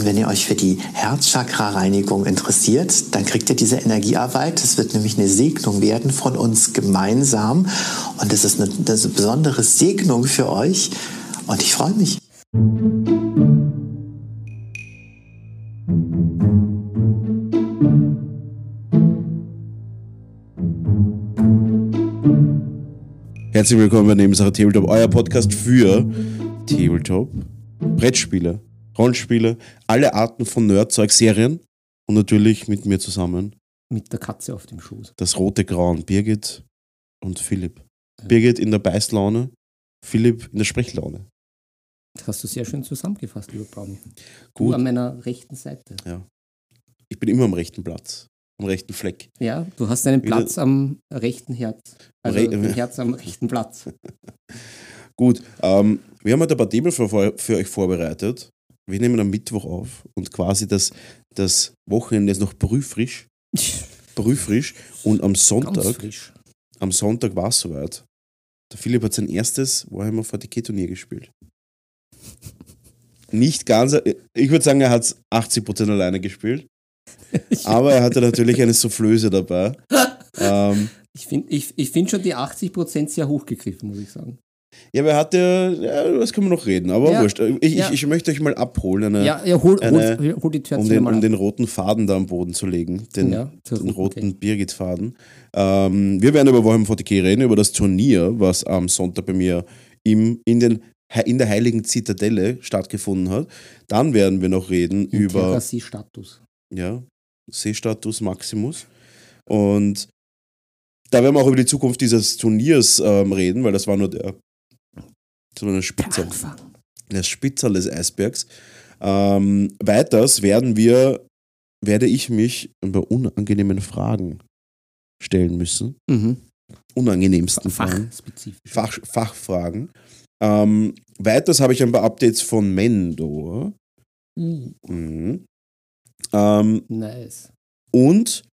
Und wenn ihr euch für die Herzchakra-Reinigung interessiert, dann kriegt ihr diese Energiearbeit. Es wird nämlich eine Segnung werden von uns gemeinsam. Und es ist eine, eine besondere Segnung für euch. Und ich freue mich. Herzlich willkommen bei Nebensache Tabletop, euer Podcast für Tabletop, Brettspiele, Rollenspiele, alle Arten von Nerdzeug, Serien und natürlich mit mir zusammen Mit der Katze auf dem Schoß. das rote Grauen, Birgit und Philipp. Birgit in der Beißlaune, Philipp in der Sprechlaune. Das hast du sehr schön zusammengefasst, lieber Brownie. Gut. Du an meiner rechten Seite. Ich bin immer am rechten Platz, am rechten Fleck. Ja, du hast einen Wieder- Platz am rechten Herz. Also Re- ein Herz am rechten Platz. Gut, ähm, wir haben heute ein paar Themen für, für euch vorbereitet. Wir nehmen am Mittwoch auf und quasi das, das Wochenende ist noch brühfrisch. Brühfrisch. Und am Sonntag, am Sonntag war es soweit. Der Philipp hat sein erstes Warhammer 40k Turnier gespielt. Nicht ganz, ich würde sagen, er hat es 80% alleine gespielt. Aber er hatte natürlich eine Soufflöse dabei. Ähm, Ich finde ich, ich find schon die 80% sehr hochgegriffen, muss ich sagen. Ja, aber er hatte, ja, das können wir noch reden, aber Ja, wurscht. Ich, ja. ich, ich möchte euch mal abholen, eine, Ja, ja hol, hol, eine- hol die Tür um, den, mal um den roten Faden da am Boden zu legen. Den, Ja, den roten roten Birgit-Faden. Ähm, wir werden über Warhammer 40k reden, über das Turnier, was am Sonntag bei mir im, in, den, in der Heiligen Zitadelle stattgefunden hat. Dann werden wir noch reden über Terrassie-Status. ja, Seestatus Maximus. Und da werden wir auch über die Zukunft dieses Turniers ähm, reden, weil das war nur der, das war nur eine Spitze, Anfang. der Spitzel des Eisbergs. Ähm, weiters werden wir, werde ich mich über unangenehmen Fragen stellen müssen. Mhm. Unangenehmsten Fragen. Fach, Fachfragen. Ähm, weiters habe ich ein paar Updates von Mendor. Uh, Mhm. Ähm, nice. Und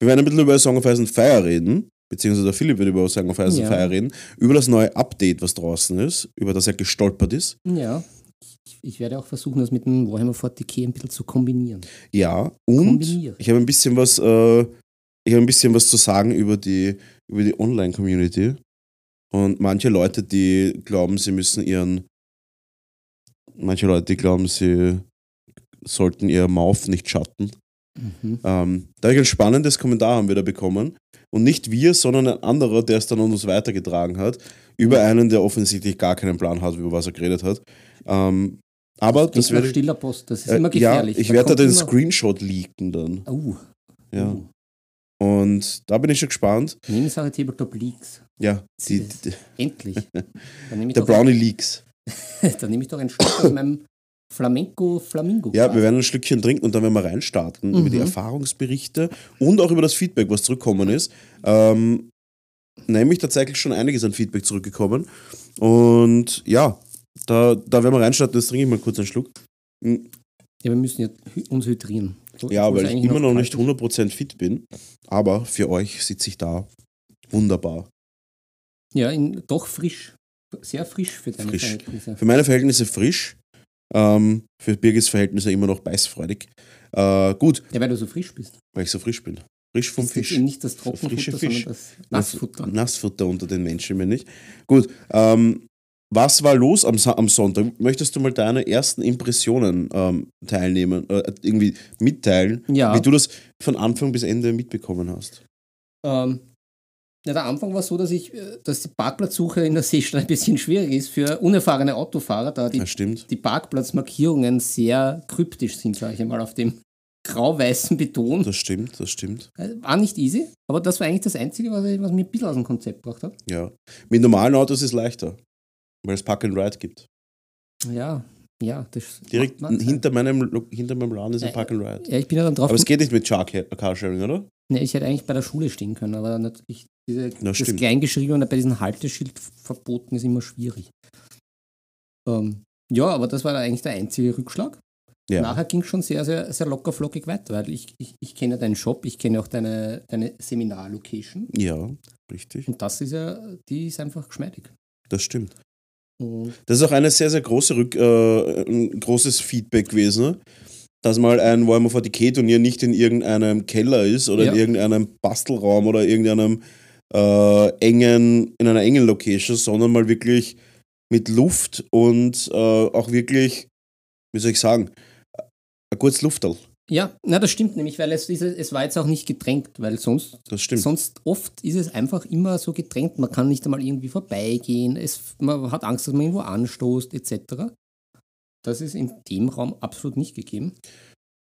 wir werden ein bisschen über Song of Ice and Fire reden, beziehungsweise der Philipp wird über Song of Ice Ja. Fire reden, über das neue Update, was draußen ist, über das er gestolpert ist. Ja. Ich, ich werde auch versuchen, das mit dem Warhammer 40k ein bisschen zu kombinieren. Ja, und ich habe ein bisschen was, äh, ich habe ein bisschen was zu sagen über die, über die Online-Community. Und manche Leute, die glauben, sie müssen ihren, manche Leute, die glauben, sie sollten ihr Mouth nicht schatten. Mhm. Ähm, da habe ich ein spannendes Kommentar haben wir da bekommen. Und nicht wir, sondern ein anderer, der es dann an uns weitergetragen hat, über einen, der offensichtlich gar keinen Plan hat, über was er geredet hat. Ähm, aber das, werde ich. stiller Post, das ist Äh, immer ja, gefährlich. ich Da werde da den Screenshot leaken dann. Oh, Ja. oh. Und da bin ich schon gespannt. Nebensache Tabletop Leaks. Ja, die, Yes. die, Endlich. Der Brownie Leaks. ein, dann nehme ich doch ein Stück aus meinem Flamenco Flamingo. Ja, wir werden ein Schlückchen trinken und dann werden wir reinstarten über die Mhm. Erfahrungsberichte und auch über das Feedback, was zurückgekommen ist. Ähm, nämlich tatsächlich schon einiges an Feedback zurückgekommen. Und ja, da, da werden wir reinstarten. Jetzt trinke ich mal kurz einen Schluck. Mm, Ja, wir müssen ja uns hydrieren. So- Ja, weil ich immer noch kalt nicht ist. 100% fit bin. Aber für euch sitze ich da. Wunderbar. Ja, in, doch frisch. Sehr frisch für deine Frisch. Verhältnisse. Für meine Verhältnisse frisch. Ähm, für Birgis Verhältnisse immer noch beißfreudig. Äh, gut, Ja, weil du so frisch bist. weil ich so frisch bin. Frisch vom Das ist Fisch. eben nicht das Trockenfutter, Frische sondern Fisch. das Nassfutter. Nassfutter unter den Menschen, bin ich. Gut, ähm, was war los am, am Sonntag? Möchtest du mal deine ersten Impressionen ähm, teilnehmen, äh, irgendwie mitteilen, Ja. wie du das von Anfang bis Ende mitbekommen hast? Ähm, ja, der Anfang war so, dass ich, äh, dass die Parkplatzsuche in der Seestadt ein bisschen schwierig ist für unerfahrene Autofahrer, da die, die Parkplatzmarkierungen sehr kryptisch sind, sage ich einmal, auf dem grau-weißen Beton. Das stimmt, das stimmt. Äh, War nicht easy, aber das war eigentlich das Einzige, was, ich, was mir ein bisschen aus dem Konzept gebracht hat. Ja. Mit normalen Autos ist es leichter, weil es Park and Ride gibt. Ja, ja, das Direkt hinter meinem, hinter meinem Laden ist ein Äh, Park and Ride. Ja, ich bin ja dann drauf. Aber es geht nicht mit Char Carsharing, oder? Nee, ich hätte eigentlich bei der Schule stehen können, aber natürlich diese, das stimmt. Kleingeschriebene bei diesem Halteschild verboten ist immer schwierig. Ähm, ja, aber das war eigentlich der einzige Rückschlag. Ja. Nachher ging es schon sehr, sehr, sehr locker flockig weiter, weil ich, ich, ich kenne deinen Shop, ich kenne auch deine, deine Seminarlocation Ja, richtig. und das ist ja, die ist einfach geschmeidig. Das stimmt. Und Das ist auch eine sehr, sehr große Rück, äh, ein großes Feedback gewesen. dass mal ein Warhammer 40k Turnier nicht in irgendeinem Keller ist oder Ja. in irgendeinem Bastelraum oder irgendeinem äh, engen, in einer engen Location, sondern mal wirklich mit Luft und äh, auch wirklich, wie soll ich sagen, ein gutes Lufterl. Ja, na, das stimmt nämlich, weil es, ist, es war jetzt auch nicht gedrängt, weil sonst, sonst oft ist es einfach immer so gedrängt. Man kann nicht einmal irgendwie vorbeigehen, es, man hat Angst, dass man irgendwo anstoßt, etc. Das ist in dem Raum absolut nicht gegeben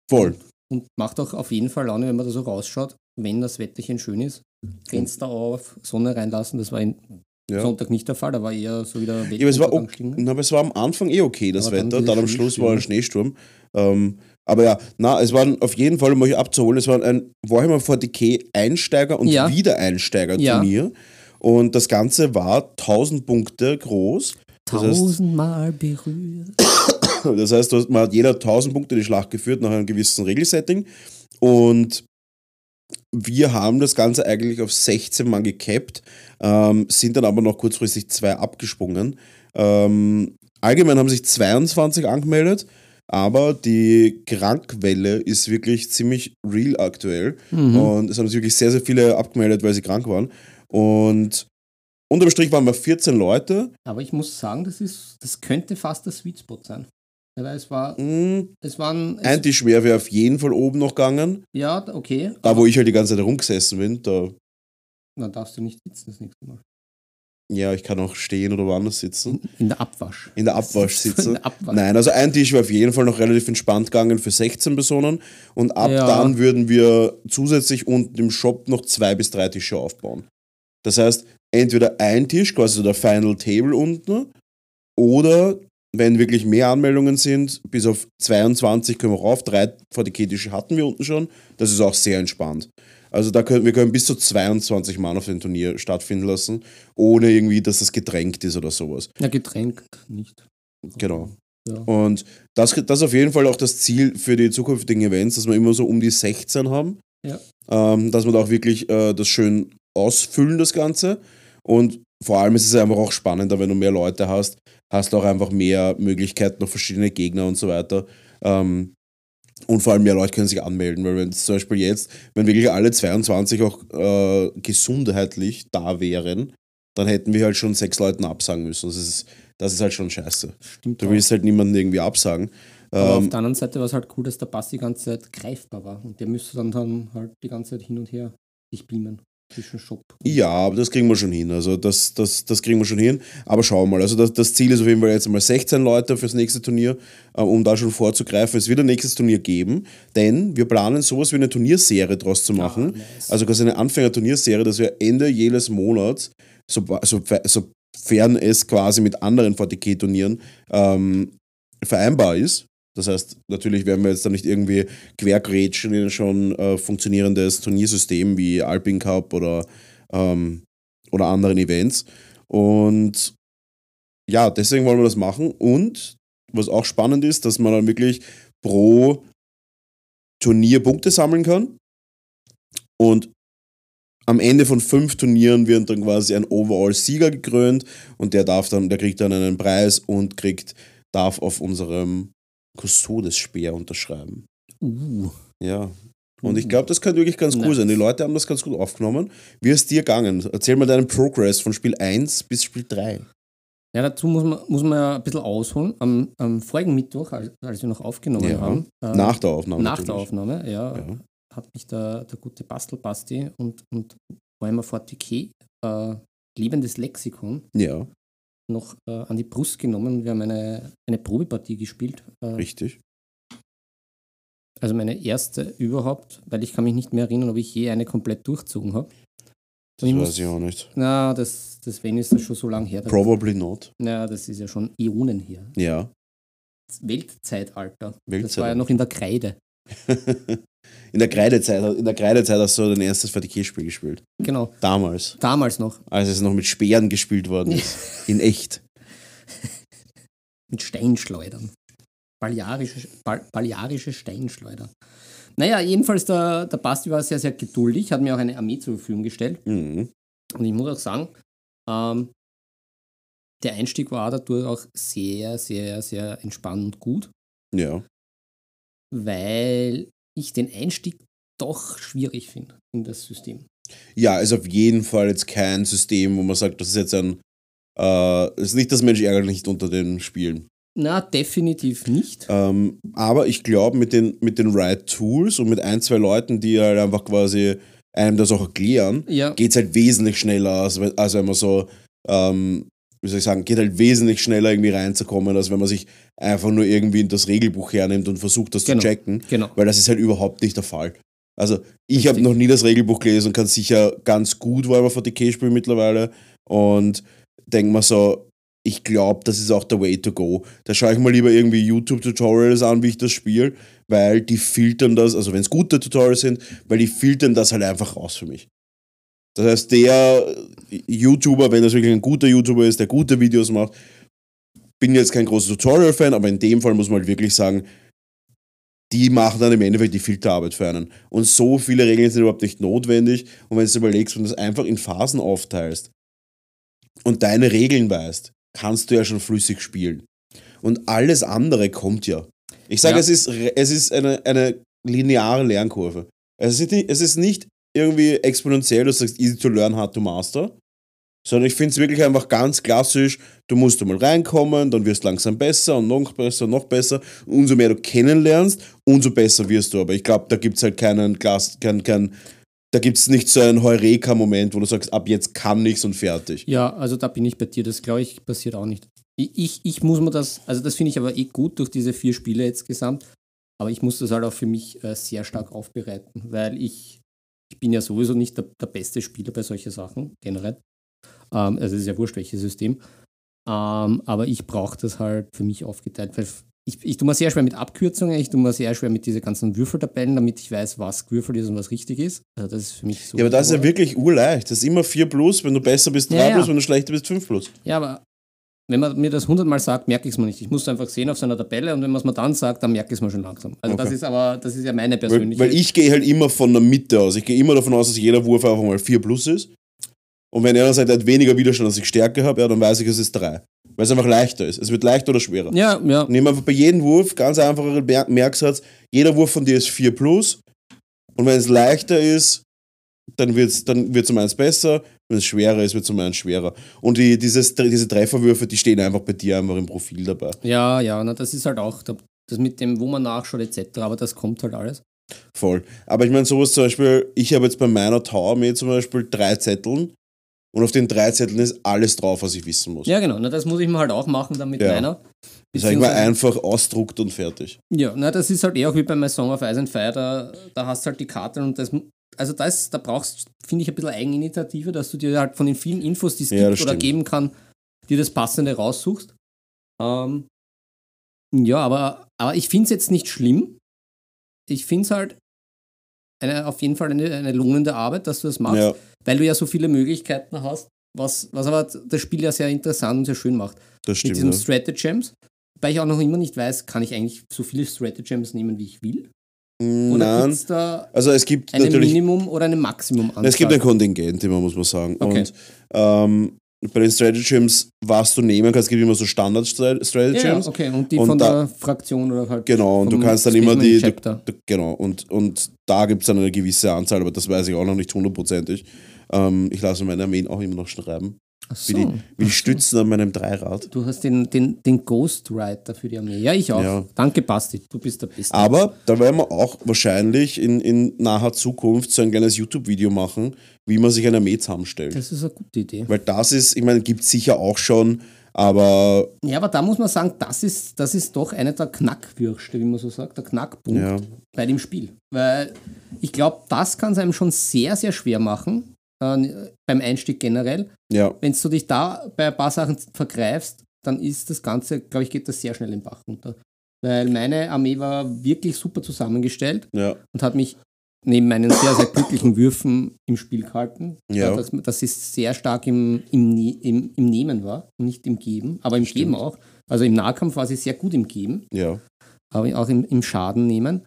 Voll. und macht auch auf jeden Fall Laune, wenn man da so rausschaut, wenn das Wetterchen schön ist. Fenster auf, Sonne reinlassen, das war in Ja. Sonntag nicht der Fall, da war eher so wieder Ja, aber es war, okay, na, aber es war am Anfang eh okay, das Aber dann Wetter. diese Dann am Schluss war ein. Schneesturm. Ähm, aber ja, na, es waren auf jeden Fall, um euch abzuholen, es war ein Warhammer 40k Einsteiger- und Ja. Wiedereinsteiger-Turnier. Und das Ganze war 1000 Punkte groß. Das heißt, Tausendmal berührt. das heißt, man hat jeder 1000 Punkte in die Schlacht geführt nach einem gewissen Regelsetting. Und wir haben das Ganze eigentlich auf 16 Mann gecapped, ähm, sind dann aber noch kurzfristig zwei abgesprungen. Ähm, allgemein haben sich 22 angemeldet, aber die Krankwelle ist wirklich ziemlich real aktuell. Mhm. Und es haben sich wirklich sehr, sehr viele abgemeldet, weil sie krank waren. Und unterm Strich waren wir 14 Leute. Aber ich muss sagen, das, ist, das könnte fast der Sweet Spot sein. Ja, Weil es war, Mm, es waren, es, Ein Tisch mehr wäre auf jeden Fall oben noch gegangen. ja, okay. Da, wo ich halt die ganze Zeit rumgesessen bin, da, Dann darfst du nicht sitzen das nächste Mal. ja, ich kann auch stehen oder woanders sitzen. In der Abwasch. In der Abwasch sitzen. der Abwasch. Nein, also ein Tisch war auf jeden Fall noch relativ entspannt gegangen für 16 Personen. Und ab Ja. dann würden wir zusätzlich unten im Shop noch zwei bis drei Tische aufbauen. Das heißt, entweder ein Tisch, quasi so der Final Table unten, oder wenn wirklich mehr Anmeldungen sind, bis auf 22 können wir rauf. Drei VDK-Tische hatten wir unten schon. Das ist auch sehr entspannt. Also da können wir können bis zu 22 Mann auf dem Turnier stattfinden lassen, ohne irgendwie, dass das gedrängt ist oder sowas. Ja, Getränk nicht. Genau. Ja. Und das, das ist auf jeden Fall auch das Ziel für die zukünftigen Events, dass wir immer so um die 16 haben. Ja. Ähm, dass wir da auch wirklich äh, das schön ausfüllen, das Ganze. Und vor allem ist es einfach auch spannender, wenn du mehr Leute hast, hast du auch einfach mehr Möglichkeiten, noch verschiedene Gegner und so weiter. Ähm, und vor allem mehr Leute können sich anmelden, weil wenn zum Beispiel jetzt, wenn wirklich alle 22 auch äh, gesundheitlich da wären, dann hätten wir halt schon sechs Leuten absagen müssen. Das ist, das ist halt schon scheiße. Stimmt. Du auch. willst halt niemanden irgendwie absagen. Aber auf Ähm, der anderen Seite war es halt cool, dass der Pass die ganze Zeit greifbar war. Und der müsste dann, dann halt die ganze Zeit hin und her sich beamen ja, aber das kriegen wir schon hin. Also das, das, das kriegen wir schon hin. Aber schauen wir mal. Also das, das Ziel ist auf jeden Fall jetzt einmal 16 Leute fürs nächste Turnier, äh, um da schon vorzugreifen. Es wird ein nächstes Turnier geben, denn wir planen sowas wie eine Turnierserie draus zu machen. Ah, nice. Also quasi eine Anfänger-Turnierserie, dass wir Ende jedes Monats, so, so, sofern es quasi mit anderen VTK-Turnieren ähm, vereinbar ist. Das heißt, natürlich werden wir jetzt da nicht irgendwie quergrätschen in schon äh, funktionierendes Turniersystem wie Alpine Cup oder, ähm, oder anderen Events. Und ja, deswegen wollen wir das machen. Und was auch spannend ist, dass man dann wirklich pro Turnier Punkte sammeln kann. Und am Ende von fünf Turnieren wird dann quasi ein Overall-Sieger gekrönt und der darf dann, der kriegt dann einen Preis und kriegt, darf auf unserem Custodes-Speer unterschreiben. Uh, Ja. Und ich glaube, das könnte wirklich ganz cool Nice. sein. Die Leute haben das ganz gut aufgenommen. Wie ist dir gegangen? Erzähl mal deinen Progress von Spiel 1 bis Spiel 3. Ja, dazu muss man, muss man ja ein bisschen ausholen. Am, am vorigen Mittwoch, als, als wir noch aufgenommen Ja. haben, äh, Nach der Aufnahme. nach der natürlich. Aufnahme, ja, Ja. hat mich der, der gute Bastelbasti und, und Warhammer 40k, äh, liebendes Lexikon, Ja, noch äh, an die Brust genommen. Wir haben eine, eine Probepartie gespielt. Äh, richtig. also meine erste überhaupt, weil ich kann mich nicht mehr erinnern, ob ich je eine komplett durchzogen habe. Das ich weiß muss- ich auch nicht. Na, das, das wenn ist das schon so lange her. Probably not. na, das ist ja schon Äonen her. Ja. Das Weltzeitalter. Das war ja Weltzeitalter. noch in der Kreide. in der Kreidezeit, in der Kreidezeit hast du dein erstes VTK-Spiel gespielt. Genau, Damals, damals noch. als es noch mit Speeren gespielt worden ist. In echt. Mit Steinschleudern. Balearische, Bal, balearische Steinschleuder. Naja, jedenfalls der, der Basti war sehr, sehr geduldig, hat mir auch eine Armee zur Verfügung gestellt. Mhm. Und ich muss auch sagen, ähm, der Einstieg war dadurch auch sehr, sehr, sehr entspannt und gut. Ja. weil ich den Einstieg doch schwierig finde in das System. Ja, ist auf jeden Fall jetzt kein System, wo man sagt, das ist jetzt ein. Äh, ist nicht das Mensch ärgert nicht unter den Spielen. Na, definitiv nicht. Ähm, aber ich glaube, mit den, mit den Right Tools und mit ein, zwei Leuten, die halt einfach quasi einem das auch erklären, Ja. geht es halt wesentlich schneller, als, wenn- als wenn man so, ähm, wie soll ich sagen, geht halt wesentlich schneller irgendwie reinzukommen, als wenn man sich einfach nur irgendwie das Regelbuch hernimmt und versucht, das Genau. zu checken. Genau. Weil das ist halt überhaupt nicht der Fall. Also, ich habe noch nie das Regelbuch gelesen und kann sicher ganz gut Warhammer 40k spielen mittlerweile. Und denke mir so, ich glaube, das ist auch der Way to go. Da schaue ich mal lieber irgendwie YouTube-Tutorials an, wie ich das spiele, weil die filtern das, also wenn es gute Tutorials sind, weil die filtern das halt einfach raus für mich. Das heißt, der YouTuber, wenn das wirklich ein guter YouTuber ist, der gute Videos macht, bin jetzt kein großer Tutorial-Fan, aber in dem Fall muss man halt wirklich sagen, die machen dann im Endeffekt die Filterarbeit für einen. Und so viele Regeln sind überhaupt nicht notwendig. Und wenn du überlegst, wenn du das einfach in Phasen aufteilst und deine Regeln weißt, kannst du ja schon flüssig spielen. Und alles andere kommt ja. Ich sage, Ja. es ist, es ist eine, eine lineare Lernkurve. Es ist, nicht, es ist nicht irgendwie exponentiell, du sagst easy to learn, hard to master, sondern ich finde es wirklich einfach ganz klassisch, du musst einmal reinkommen, dann wirst du langsam besser und noch besser und noch besser. Und umso mehr du kennenlernst, umso besser wirst du. Aber ich glaube, da gibt es halt keinen Glas, kein, kein, da gibt es nicht so einen Heureka-Moment, wo du sagst, ab jetzt kann nichts und fertig. Ja, also da bin ich bei dir. Das glaube ich passiert auch nicht. Ich, ich, ich muss mir das, also das finde ich aber eh gut durch diese vier Spiele jetzt gesamt. Aber ich muss das halt auch für mich äh, sehr stark aufbereiten, weil ich, ich bin ja sowieso nicht der, der beste Spieler bei solchen Sachen, generell. Ähm, also es ist ja wurscht, welches System. Ähm, aber ich brauche das halt für mich aufgeteilt, weil ich, ich tue mir sehr schwer mit Abkürzungen, ich tue mir sehr schwer mit diesen ganzen Würfeltabellen, damit ich weiß, was gewürfelt ist und was richtig ist. Also das ist für mich so. Ja, aber das ist ja wirklich urleicht. Das ist immer 4 plus, wenn du besser bist 3 Ja, ja. plus, wenn du schlechter bist 5 plus. Ja, aber wenn man mir das hundertmal sagt, merke ich es mir nicht. Ich muss es einfach sehen auf seiner Tabelle und wenn man es mir dann sagt, dann merke ich es mir schon langsam. Also das Okay. ist aber, das ist ja meine Weil, persönliche. weil ich gehe halt immer von der Mitte aus. Ich gehe immer davon aus, dass jeder Wurf einfach mal 4 plus ist. Und wenn er dann sagt, er hat weniger Widerstand, als ich Stärke habe, ja, dann weiß ich, es ist 3. Weil es einfach leichter ist. Es wird leichter oder schwerer. ja, ja. Nimm einfach bei jedem Wurf ganz einfacher Mer Merksatz. Jeder Wurf von dir ist 4 plus. Und wenn es leichter ist, dann wird es dann wird's um eins besser. Wenn es schwerer ist, wird es um eins schwerer. Und die, dieses, diese Trefferwürfe, die stehen einfach bei dir einfach im Profil dabei. Ja, ja, na, das ist halt auch da- das mit dem, wo man nachschaut etc. Aber das kommt halt alles. Voll. Aber ich meine, sowas zum Beispiel, ich habe jetzt bei meiner Tower-Armee zum Beispiel drei Zetteln und auf den drei Zetteln ist alles drauf, was ich wissen muss. Ja, genau. Na, das muss ich mir halt auch machen dann mit Ja. meiner. Das habe ich mal einfach ausdruckt und fertig. Ja, na, das ist halt eher auch wie bei My Song of Ice and Fire, da, da hast du halt die Karte und das, also das, da brauchst, finde ich, ein bisschen Eigeninitiative, dass du dir halt von den vielen Infos, die es Ja, gibt oder geben kann, dir das Passende raussuchst. Ähm, ja, aber, aber ich finde es jetzt nicht schlimm. Ich finde es halt eine, auf jeden Fall eine, eine lohnende Arbeit, dass du das machst, Ja, weil du ja so viele Möglichkeiten hast, was, was aber das Spiel ja sehr interessant und sehr schön macht das mit stimmt. diesen Ja. Stratagems. Wobei ich auch noch immer nicht weiß, kann ich eigentlich so viele Stratagems nehmen, wie ich will? Oder Nein. da Also es gibt ein natürlich Minimum oder ein Maximum an? Es gibt ein Kontingent immer, muss man sagen. Okay. Und ähm, bei den Stratagems, was du nehmen kannst, es gibt immer so ja, Standard-Stratagems. ja, okay. Und die Und von da- der Fraktion oder halt. Genau, und du kannst dann immer die. Du, du, genau, und, und da gibt es dann eine gewisse Anzahl, aber das weiß ich auch noch nicht hundertprozentig. Ähm, ich lasse meine Armeen auch immer noch schreiben. Ach Wie so. die, wie die Stützen an meinem Dreirad. Du hast den, den, den Ghostwriter für die Armee. Ja, ich auch. Ja. Danke, Basti. Du bist der Beste. Aber da werden wir auch wahrscheinlich in, in naher Zukunft so ein kleines YouTube-Video machen, wie man sich eine Armee zusammenstellt. Das ist eine gute Idee. Weil das ist, ich meine, gibt es sicher auch schon, aber Ja, aber da muss man sagen, das ist, das ist doch einer der Knackwürste, wie man so sagt, der Knackpunkt ja, bei dem Spiel. Weil ich glaube, das kann es einem schon sehr, sehr schwer machen, äh, beim Einstieg generell. ja, Wenn du dich da bei ein paar Sachen vergreifst, dann ist das Ganze, glaube ich, geht das sehr schnell im Bach runter. Weil meine Armee war wirklich super zusammengestellt ja, und hat mich neben meinen sehr, sehr glücklichen Würfen im Spiel gehalten. Ja. Dass, dass es sehr stark im, im, Ne- im, im Nehmen war und nicht im Geben, aber im Geben auch. Also im Nahkampf war sie sehr gut im Geben, ja. aber auch im, im Schaden nehmen.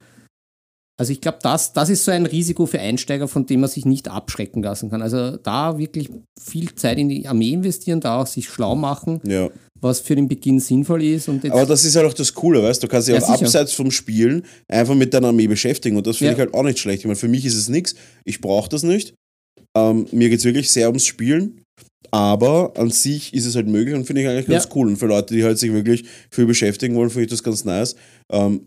Also ich glaube, das, das ist so ein Risiko für Einsteiger, von dem man sich nicht abschrecken lassen kann. Also da wirklich viel Zeit in die Armee investieren, da auch sich schlau machen, Ja, was für den Beginn sinnvoll ist. Aber das ist halt auch das Coole, weißt du, du kannst dich Ja, auch sicher. abseits vom Spielen einfach mit deiner Armee beschäftigen und das finde Ja. ich halt auch nicht schlecht. Ich meine, für mich ist es nichts, ich brauche das nicht. Ähm, mir geht es wirklich sehr ums Spielen, aber an sich ist es halt möglich und finde ich eigentlich ganz Ja. cool. Und für Leute, die halt sich wirklich viel beschäftigen wollen, finde ich das ganz nice. Ähm,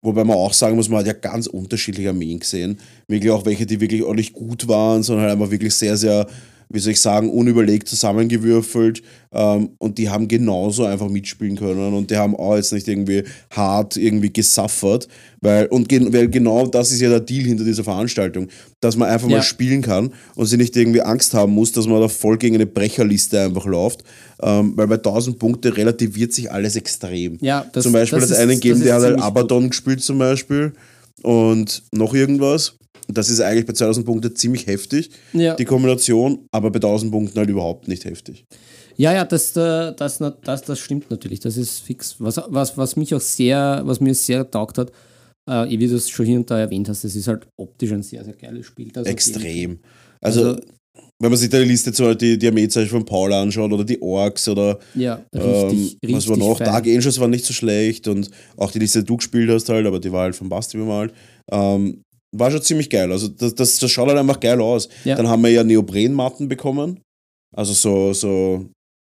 Wobei man auch sagen muss, man hat ja ganz unterschiedliche Armeen gesehen. Wirklich auch welche, die wirklich nicht gut waren, sondern halt einfach wirklich sehr, sehr, wie soll ich sagen, unüberlegt zusammengewürfelt. Ähm, und die haben genauso einfach mitspielen können und die haben auch jetzt nicht irgendwie hart irgendwie gesuffert. Weil, und gen weil genau das ist ja der Deal hinter dieser Veranstaltung, dass man einfach Ja. mal spielen kann und sich nicht irgendwie Angst haben muss, dass man da voll gegen eine Brecherliste einfach läuft. Ähm, weil bei 1000 Punkte relativiert sich alles extrem. ja, das, zum Beispiel das das, ist- einen das geben, ist der hat halt gut. Abaddon gespielt zum Beispiel und noch irgendwas. Das ist eigentlich bei 2000 Punkten ziemlich heftig, Ja. die Kombination, aber bei 1000 Punkten halt überhaupt nicht heftig. Ja, ja, das, äh, das, das, das, das stimmt natürlich. Das ist fix. Was, was, was mich auch sehr, was mir sehr taugt hat, äh, wie du es schon hier und da erwähnt hast, das ist halt optisch ein sehr, sehr geiles Spiel. Jeden Extrem. Also, Also- wenn man sich da die Liste zum Beispiel die, die Armeezeichen von Paul anschaut oder die Orks oder. Ja, ähm, richtig, richtig. was war noch? fein. Dark Angels war nicht so schlecht und auch die Liste, die du gespielt hast halt, aber die war halt von Basti bemalt. Ähm, war schon ziemlich geil. Also das, das, das schaut halt einfach geil aus. Ja. Dann haben wir ja Neoprenmatten bekommen. Also so, so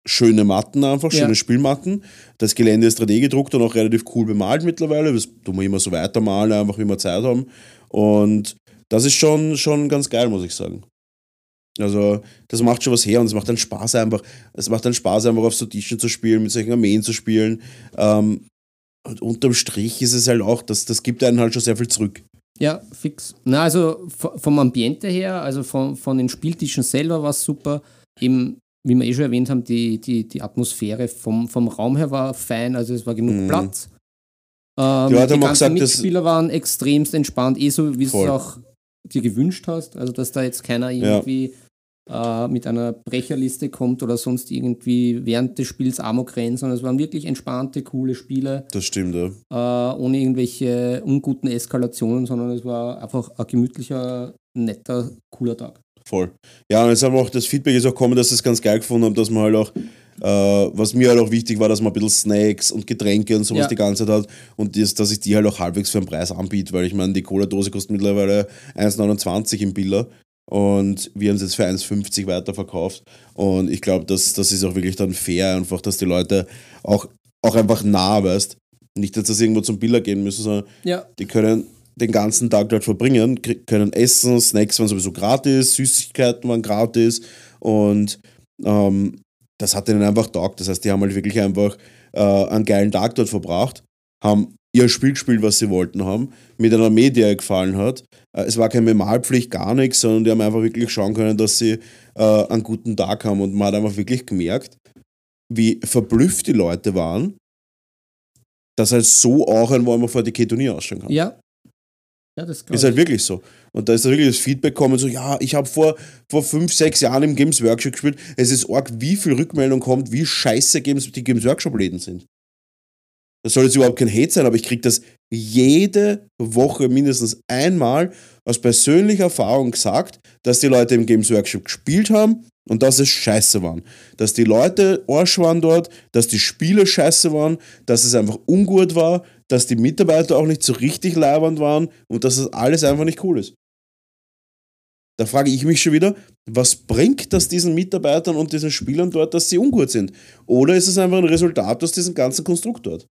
schöne Matten einfach, Ja. schöne Spielmatten. Das Gelände ist 3D gedruckt und auch relativ cool bemalt mittlerweile. Das tun wir immer so weitermalen, einfach wie wir Zeit haben. Und das ist schon, schon ganz geil, muss ich sagen. Also, das macht schon was her und es macht dann Spaß einfach. Es macht dann Spaß einfach auf so Tischen zu spielen, mit solchen Armeen zu spielen. Ähm, und unterm Strich ist es halt auch, das, das gibt einen halt schon sehr viel zurück. Ja, fix. Na, also vom Ambiente her, also von, von den Spieltischen selber war es super. Eben, wie wir eh schon erwähnt haben, die, die, die Atmosphäre vom, vom Raum her war fein, also es war genug Mhm. Platz. Ähm, Die Leute die ganzen gesagt, Mitspieler waren extremst entspannt, eh so, wie du es auch dir gewünscht hast. Also, dass da jetzt keiner irgendwie äh, mit einer Brecherliste kommt oder sonst irgendwie während des Spiels Amok rennt, sondern es waren wirklich entspannte, coole Spiele Das stimmt, ja. äh, ohne irgendwelche unguten Eskalationen, sondern es war einfach ein gemütlicher, netter, cooler Tag. Voll. Ja, und jetzt haben wir auch das Feedback ist auch gekommen, dass sie es ganz geil gefunden haben, dass man halt auch, äh, was mir halt auch wichtig war, dass man ein bisschen Snacks und Getränke und sowas Ja. die ganze Zeit hat und das, dass ich die halt auch halbwegs für einen Preis anbiete, weil ich meine, die Cola-Dose kostet mittlerweile 1,29 im Biller und wir haben es jetzt für 1,50 weiterverkauft. Und ich glaube, das, das ist auch wirklich dann fair, einfach, dass die Leute auch, auch einfach nah, weißt, nicht, dass sie irgendwo zum Biller gehen müssen, sondern Ja, die können den ganzen Tag dort verbringen, können essen, Snacks waren sowieso gratis, Süßigkeiten waren gratis. Und ähm, das hat ihnen einfach taugt. Das heißt, die haben halt wirklich einfach äh, einen geilen Tag dort verbracht, haben ihr Spiel gespielt, was sie wollten haben, mit einer Armee, die ihr gefallen hat. Äh, es war keine Bemalpflicht, gar nichts, sondern die haben einfach wirklich schauen können, dass sie äh, einen guten Tag haben und man hat einfach wirklich gemerkt, wie verblüfft die Leute waren, dass halt so auch ein Warhammer 40k Turnier ausschauen kann. ja. Ja, das Ist halt ich. wirklich so. Und da ist da wirklich das Feedback gekommen, so, ja, ich habe vor, vor fünf, sechs Jahren im Games Workshop gespielt. Es ist arg, wie viel Rückmeldung kommt, wie scheiße Games, die Games Workshop-Läden sind. Das soll jetzt überhaupt kein Hate sein, aber ich kriege das jede Woche mindestens einmal aus persönlicher Erfahrung gesagt, dass die Leute im Games Workshop gespielt haben und dass es scheiße waren. Dass die Leute Arsch waren dort, dass die Spiele scheiße waren, dass es einfach ungut war, dass die Mitarbeiter auch nicht so richtig leibernd waren und dass das alles einfach nicht cool ist. Da frage ich mich schon wieder, was bringt das diesen Mitarbeitern und diesen Spielern dort, dass sie ungut sind? Oder ist es einfach ein Resultat aus diesem ganzen Konstrukt dort?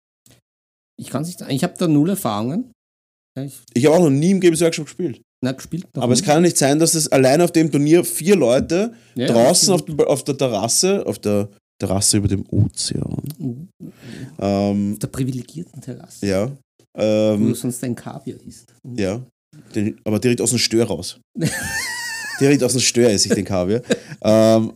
Ich kann es nicht. Ich habe da null Erfahrungen. Ich, Ich habe auch noch nie im Games Workshop gespielt. na, gespielt. Aber es nie. kann ja nicht sein, dass es allein auf dem Turnier vier Leute Ja, draußen das auf, auf der Terrasse, auf der Terrasse über dem Ozean, ähm, Auf der privilegierten Terrasse, ja, wo du ähm, sonst ein Kaviar isst. ja, den, aber direkt aus dem Stör raus. direkt aus dem Stör esse ich den Kaviar. ähm,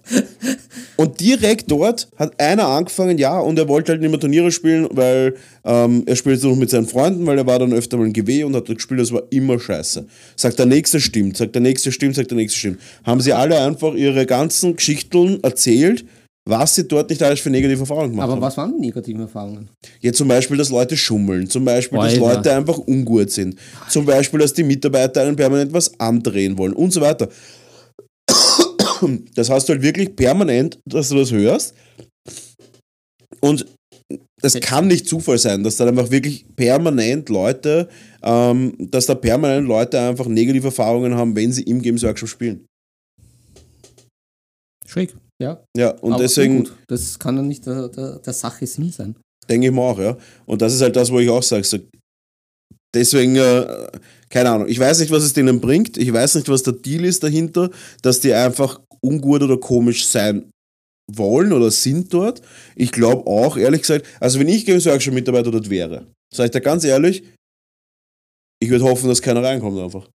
und direkt dort hat einer angefangen, ja, und er wollte halt nicht mehr Turniere spielen, weil ähm, er spielt nur noch mit seinen Freunden, weil er war dann öfter mal in GW und hat gespielt, das war immer scheiße. Sagt der Nächste stimmt, sagt der Nächste stimmt, sagt der Nächste stimmt. Haben sie alle einfach ihre ganzen Geschichten erzählt, was sie dort nicht alles für negative Erfahrungen gemacht Aber haben. was waren die negativen Erfahrungen? Ja, zum Beispiel, dass Leute schummeln, zum Beispiel, dass Alter. Leute einfach ungut sind, zum Beispiel, dass die Mitarbeiter einen permanent was andrehen wollen und so weiter. Das hast du halt wirklich permanent, dass du das hörst. Und das kann nicht Zufall sein, dass da einfach wirklich permanent Leute, ähm, dass da permanent Leute einfach negative Erfahrungen haben, wenn sie im Games Workshop spielen. Schräg, ja. Ja, und Aber deswegen gut, das kann ja nicht der, der, der Sache Sinn sein. denke ich mir auch, ja. Und das ist halt das, wo ich auch sage, so, deswegen, äh, keine Ahnung, ich weiß nicht, was es denen bringt, ich weiß nicht, was der Deal ist dahinter, dass die einfach ungut oder komisch sein wollen oder sind dort. Ich glaube auch, ehrlich gesagt, also wenn ich Games Workshop Mitarbeiter dort wäre, sage ich dir ganz ehrlich, ich würde hoffen, dass keiner reinkommt einfach.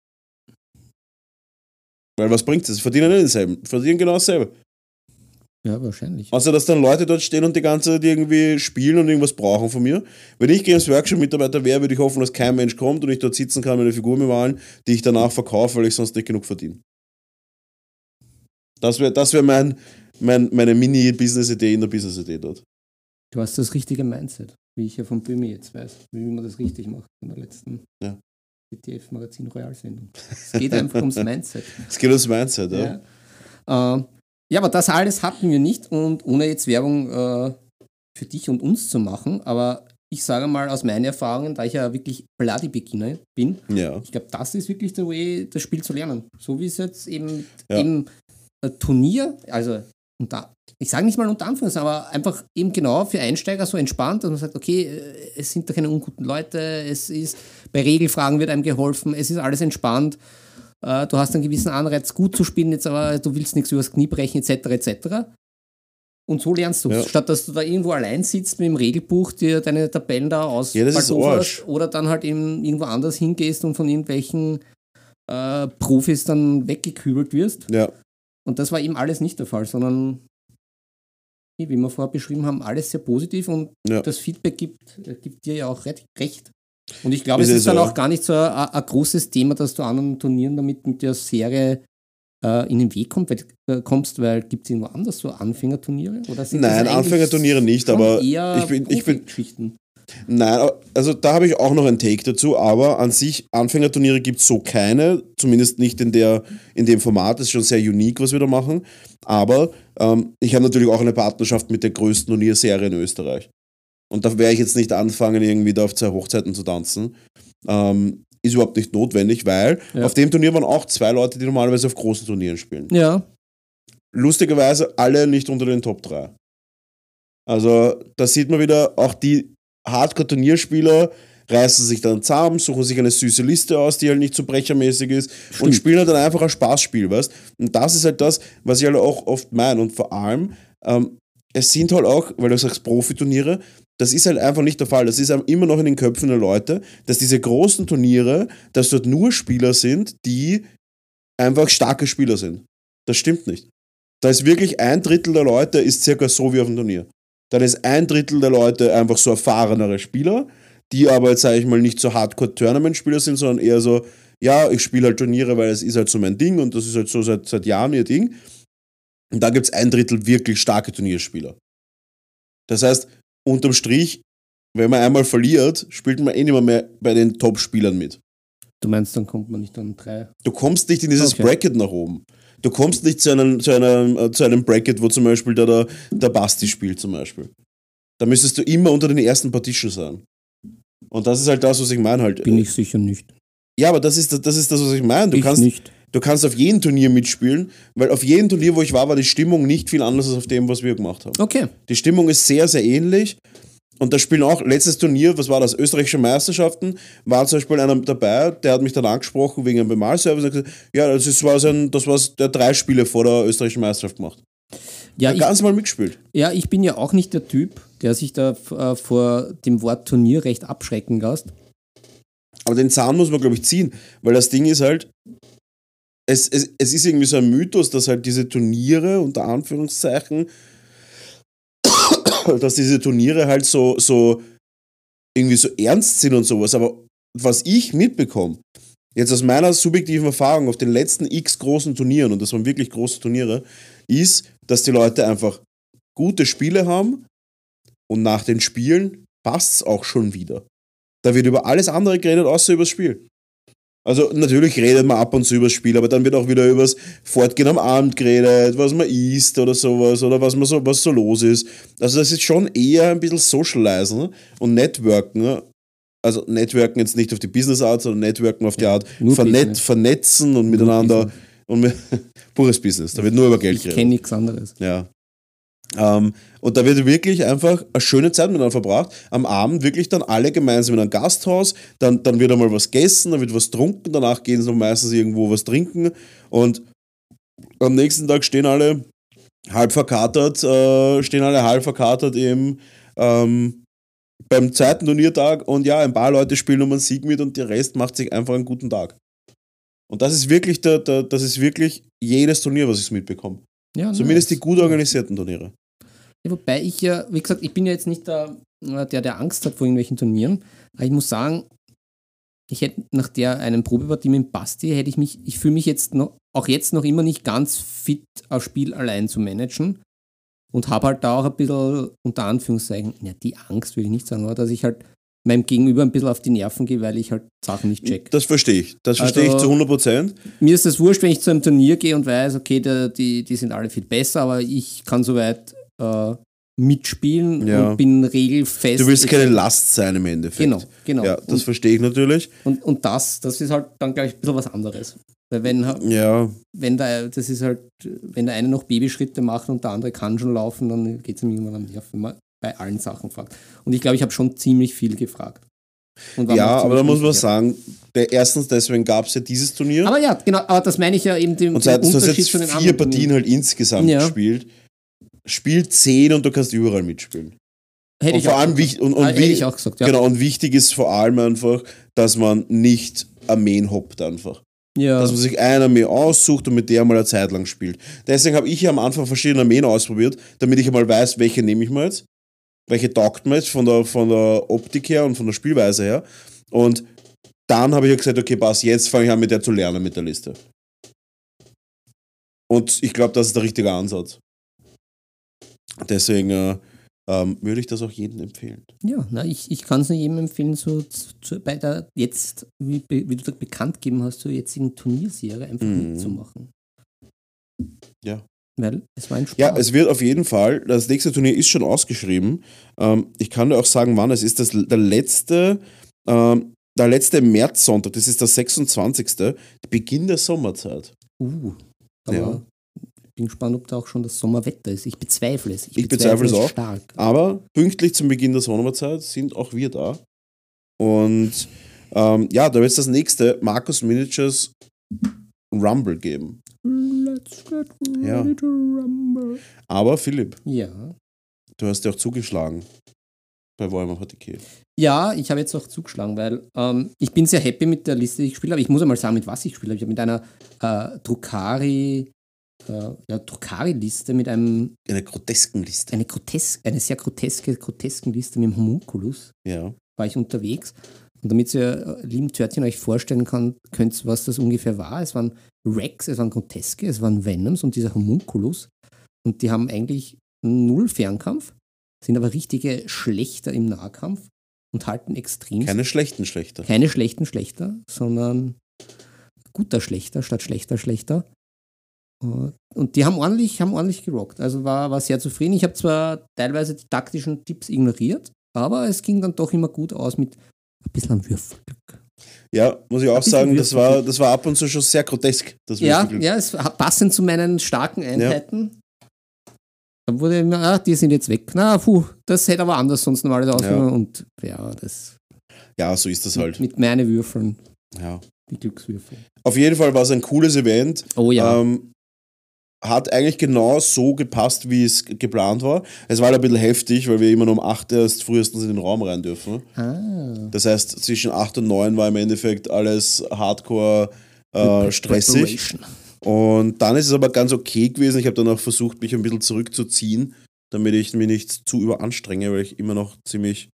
Weil was bringt es? Sie verdienen nicht denselben. Sie verdienen genau dasselbe. Ja, wahrscheinlich. Außer, dass dann Leute dort stehen und die ganze Zeit irgendwie spielen und irgendwas brauchen von mir. Wenn ich Games Workshop Mitarbeiter wäre, würde ich hoffen, dass kein Mensch kommt und ich dort sitzen kann, meine Figur mir malen, die ich danach verkaufe, weil ich sonst nicht genug verdiene. Das wäre das wär mein, mein, meine Mini-Business-Idee in der Business-Idee dort. Du hast das richtige Mindset, wie ich ja von Böhmi jetzt weiß, wie man das richtig macht in der letzten Ja. ETF Magazin Royal Sendung. Es geht einfach ums Mindset. Es geht ums Mindset, ja. Ja. Ähm, ja, aber das alles hatten wir nicht und ohne jetzt Werbung äh, für dich und uns zu machen, aber ich sage mal aus meinen Erfahrungen, da ich ja wirklich bloody Beginner bin, Ja. ich glaube, das ist wirklich der Way, das Spiel zu lernen. So wie es jetzt eben Ja. eben äh, Turnier, also unter, ich sage nicht mal unter Anführungszeichen, aber einfach eben genau für Einsteiger so entspannt, dass man sagt, okay, äh, es sind da keine unguten Leute, es ist, bei Regelfragen wird einem geholfen, es ist alles entspannt, äh, du hast einen gewissen Anreiz, gut zu spielen, jetzt aber du willst nichts übers Knie brechen, etc., etc. Und so lernst du Ja. Statt dass du da irgendwo allein sitzt mit dem Regelbuch, dir deine Tabellen da aus Ja, oder dann halt eben irgendwo anders hingehst und von irgendwelchen äh, Profis dann weggekübelt wirst. Ja. Und das war eben alles nicht der Fall, sondern wie wir vorher beschrieben haben, alles sehr positiv und Ja. das Feedback gibt, äh, gibt dir ja auch re- recht. Und ich glaube, Ist es es ist dann so. auch gar nicht so ein, großes Thema, dass du anderen Turnieren damit mit der Serie äh, in den Weg kommt, weil, äh, kommst, weil gibt es irgendwo anders so Anfängerturniere? Oder Nein, Anfängerturniere nicht, aber eher ich bin, ich bin? Nein, also da habe ich auch noch einen Take dazu, aber an sich Anfängerturniere gibt es so keine, zumindest nicht in, der, in dem Format, das ist schon sehr unique, was wir da machen. Aber ähm, ich habe natürlich auch eine Partnerschaft mit der größten Turnierserie in Österreich. Und da werde ich jetzt nicht anfangen, irgendwie da auf zwei Hochzeiten zu tanzen. Ähm, ist überhaupt nicht notwendig, weil Ja. auf dem Turnier waren auch zwei Leute, die normalerweise auf großen Turnieren spielen Ja, lustigerweise alle nicht unter den Top 3. Also da sieht man wieder, auch die Hardcore-Turnierspieler reißen sich dann zusammen, suchen sich eine süße Liste aus, die halt nicht so brechermäßig ist und Stimmt. spielen halt dann einfach ein Spaßspiel, weißt Und das ist halt das, was ich halt auch oft meine und vor allem, ähm, es sind halt auch, weil du sagst Profiturniere, das ist halt einfach nicht der Fall. Das ist immer noch in den Köpfen der Leute, dass diese großen Turniere, dass dort nur Spieler sind, die einfach starke Spieler sind. Das stimmt nicht. Da ist wirklich ein Drittel der Leute ist circa so wie auf dem Turnier. Dann ist ein Drittel der Leute einfach so erfahrenere Spieler, die aber jetzt, sage ich mal, nicht so Hardcore-Tournament-Spieler sind, sondern eher so, ja, ich spiele halt Turniere, weil es ist halt so mein Ding und das ist halt so seit, seit Jahren ihr Ding. Und dann gibt es ein Drittel wirklich starke Turnierspieler. Das heißt, unterm Strich, wenn man einmal verliert, spielt man eh nicht mehr, mehr bei den Top-Spielern mit. du meinst, dann kommt man nicht an drei. Du kommst nicht in dieses Okay. Bracket nach oben. Du kommst nicht zu einem, zu einem, äh, zu einem Bracket, wo zum Beispiel der, der, der Basti spielt, zum Beispiel. Da müsstest du immer unter den ersten Partition sein. Und das ist halt das, was ich meine halt. Bin ich sicher nicht. Ja, aber das ist, das- das ist das, was ich meine. Du ich kannst, nicht. Du kannst auf jedem Turnier mitspielen, weil auf jedem Turnier, wo ich war, war die Stimmung nicht viel anders als auf dem, was wir gemacht haben. Okay. Die Stimmung ist sehr, sehr ähnlich. Und da spielen auch, letztes Turnier, was war das? Österreichische Meisterschaften, war zum Beispiel einer dabei, der hat mich dann angesprochen wegen einem Bemalservice und gesagt, ja, das, ist, war sein, das war der drei Spiele vor der österreichischen Meisterschaft gemacht. Ja, ich, ganz mal mitgespielt. ja, ich bin ja auch nicht der Typ, der sich da äh, vor dem Wort Turnier recht abschrecken lässt. Aber den Zahn muss man, glaube ich, ziehen, weil das Ding ist halt, es, es, es ist irgendwie so ein Mythos, dass halt diese Turniere, unter Anführungszeichen, dass diese Turniere halt so, so irgendwie so ernst sind und sowas. Aber was ich mitbekomme, jetzt aus meiner subjektiven Erfahrung auf den letzten x großen Turnieren, und das waren wirklich große Turniere, ist, dass die Leute einfach gute Spiele haben und nach den Spielen passt es auch schon wieder. Da wird über alles andere geredet, außer über das Spiel. Also natürlich redet man ab und zu über das Spiel, aber dann wird auch wieder über das Fortgehen am Abend geredet, was man isst oder sowas oder was, man so, was so los ist. Also das ist schon eher ein bisschen Socializen und Networken. Also Networken jetzt nicht auf die Business Art, sondern Networken auf die Art nur vernet Business. vernetzen und miteinander und mit, pures Business. Da wird nur über Geld Ich geredet. kenne nichts anderes. Ja. Ähm, und da wird wirklich einfach eine schöne Zeit miteinander verbracht. Am Abend wirklich dann alle gemeinsam in ein Gasthaus. Dann, dann wird einmal was gegessen, dann wird was getrunken. Danach gehen sie noch meistens irgendwo was trinken. Und am nächsten Tag stehen alle halb verkatert, äh, stehen alle halb verkatert im, ähm, beim zweiten Turniertag. Und ja, ein paar Leute spielen um einen Sieg mit und der Rest macht sich einfach einen guten Tag. Und das ist wirklich, der, der, das ist wirklich jedes Turnier, was ich mitbekomme. Ja, Zumindest die nice. gut organisierten Turniere. Wobei ich ja, wie gesagt, ich bin ja jetzt nicht der, der, der Angst hat vor irgendwelchen Turnieren. Aber ich muss sagen, ich hätte nach der einen Probepartie mit dem Basti, hätte ich mich, ich fühle mich jetzt noch, auch jetzt noch immer nicht ganz fit, ein Spiel allein zu managen. Und habe halt da auch ein bisschen, unter Anführungszeichen, ja, die Angst will ich nicht sagen, aber dass ich halt meinem Gegenüber ein bisschen auf die Nerven gehe, weil ich halt Sachen nicht check. Das verstehe ich. Das verstehe ich Also- zu 100 Prozent. Mir ist es wurscht, wenn ich zu einem Turnier gehe und weiß, okay, der, die, die sind alle viel besser, aber ich kann soweit äh, mitspielen Ja. und bin regelfest. Du willst keine Last sein im Endeffekt. Genau, genau. Ja, das und, verstehe ich natürlich. und, und das, das ist halt dann, glaube ich, ein bisschen was anderes. Weil wenn, Ja, wenn da, das ist halt, wenn der eine noch Babyschritte macht und der andere kann schon laufen, dann geht es ihm irgendwann am Nerv, wenn man bei allen Sachen fragt. Und ich glaube, ich habe schon ziemlich viel gefragt. Ja aber da muss man sagen, der, erstens deswegen gab es ja dieses Turnier. Aber ja, genau, aber das meine ich ja eben den, und den zweitens, du hast jetzt vier Partien halt insgesamt Ja. gespielt. Spiel zehn und du kannst überall mitspielen. Hätte und ich vor allem wichtig und, und Ah, ich auch gesagt, ja. genau und wichtig ist vor allem einfach, dass man nicht Armeen hoppt einfach. Ja. dass man sich eine Armee aussucht und mit der mal eine Zeit lang spielt. Deswegen habe ich ja am Anfang verschiedene Armeen ausprobiert, damit ich einmal weiß, welche nehme ich mir jetzt, welche taugt mir jetzt von der, von der Optik her und von der Spielweise her. Und dann habe ich ja gesagt, okay, pass, jetzt fange ich an mit der zu lernen mit der Liste. Und ich glaube, das ist der richtige Ansatz. Deswegen äh, ähm, würde ich das auch jedem empfehlen. Ja, na, ich, ich kann es nur jedem empfehlen, so zu, zu, bei der jetzt, wie, wie du bekannt gegeben hast, zur jetzigen Turnierserie einfach Mhm. mitzumachen. Ja. Weil es war ein Spaß. Ja, es wird auf jeden Fall, das nächste Turnier ist schon ausgeschrieben. Ähm, ich kann dir auch sagen, wann, es ist das, der letzte, ähm, der letzte Märzsonntag, das ist der 26. Beginn der Sommerzeit. uh, aber Ja. Ich bin gespannt, ob da auch schon das Sommerwetter ist. Ich bezweifle es. Ich bezweifle es auch. stark. Aber pünktlich zum Beginn der Sommerzeit sind auch wir da. Und ähm, ja, da wird es das nächste Markus Miniatures Rumble geben. Let's get ready Ja. to rumble. Aber Philipp, Ja. du hast ja auch zugeschlagen bei Warhammer 40k. Ja, ich habe jetzt auch zugeschlagen, weil ähm, ich bin sehr happy mit der Liste, die ich spiele, aber ich muss einmal sagen, mit was ich spiele. Ich habe mit einer äh, Druckari, äh, ja, Druckari-Liste mit einem, Eine grotesken Liste. eine, grotesk, eine sehr groteske, grotesken Liste mit dem Homunculus Ja. war ich unterwegs. Und damit ihr, äh, lieben Törtchen, euch vorstellen kann, könnt, was das ungefähr war. Es waren Rex, es waren Groteske, es waren Venoms und dieser Homunculus. Und die haben eigentlich null Fernkampf, sind aber richtige Schlechter im Nahkampf und halten extrem Keine schlechten Schlechter. keine schlechten Schlechter, sondern guter Schlechter statt schlechter Schlechter. Äh, Und die haben ordentlich, haben ordentlich gerockt. Also war, war sehr zufrieden. Ich habe zwar teilweise die taktischen Tipps ignoriert, aber es ging dann doch immer gut aus mit ein bisschen Würfelglück. Ja, muss ich auch sagen, das war, das war ab und zu schon sehr grotesk. Das Ja, ja, es war passend zu meinen starken Einheiten. Da wurde immer, ah, die sind jetzt weg. Na, puh, das hätte aber anders sonst normalerweise ausgegangen. Und ja, das ja, so ist das halt. mit meinen Würfeln, Ja. die Glückswürfel. Auf jeden Fall war es ein cooles Event. Oh ja. Ähm, hat eigentlich genau so gepasst, wie es geplant war. Es war halt ein bisschen heftig, weil wir immer nur um 8 erst frühestens in den Raum rein dürfen. ah. Das heißt, zwischen 8 und 9 war im Endeffekt alles hardcore äh, stressig. Und dann ist es aber ganz okay gewesen. Ich habe dann auch versucht, mich ein bisschen zurückzuziehen, damit ich mich nicht zu überanstrenge, weil ich immer noch ziemlich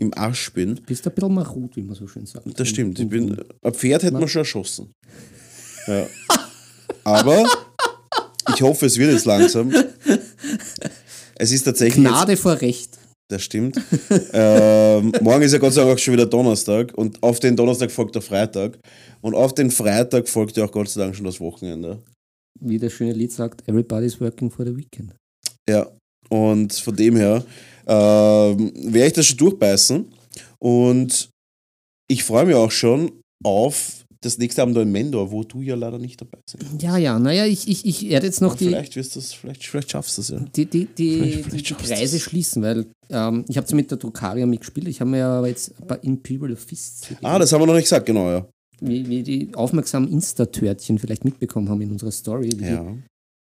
im Arsch bin. bist ein bisschen marut, wie man so schön sagt. Das stimmt. Ich bin, ein Pferd hätte man schon erschossen. Ja. Aber ich hoffe, es wird jetzt langsam. Es ist tatsächlich. Gnade vor Recht. Das stimmt. ähm, morgen ist ja Gott sei Dank auch schon wieder Donnerstag und auf den Donnerstag folgt der Freitag. Und auf den Freitag folgt ja auch Gott sei Dank schon das Wochenende. Wie das schöne Lied sagt, everybody's working for the weekend. Ja, und von dem her ähm, werde ich das schon durchbeißen. Und ich freue mich auch schon auf das nächste Abend in Mendor, wo du ja leider nicht dabei bist. Ja, ja, naja, ich, ich, ich werde jetzt noch Aber die, vielleicht wirst du's, vielleicht, vielleicht schaffst du es ja. die, die, die, Vielleicht- vielleicht die du Kreise es. schließen, weil ähm, ich habe es mit der Druckaria mitgespielt. Ich habe mir ja aber jetzt ein paar Imperial Fists Ah, das haben wir noch nicht gesagt, genau, ja. wie, wie die aufmerksamen Insta-Törtchen vielleicht mitbekommen haben in unserer Story, Ja,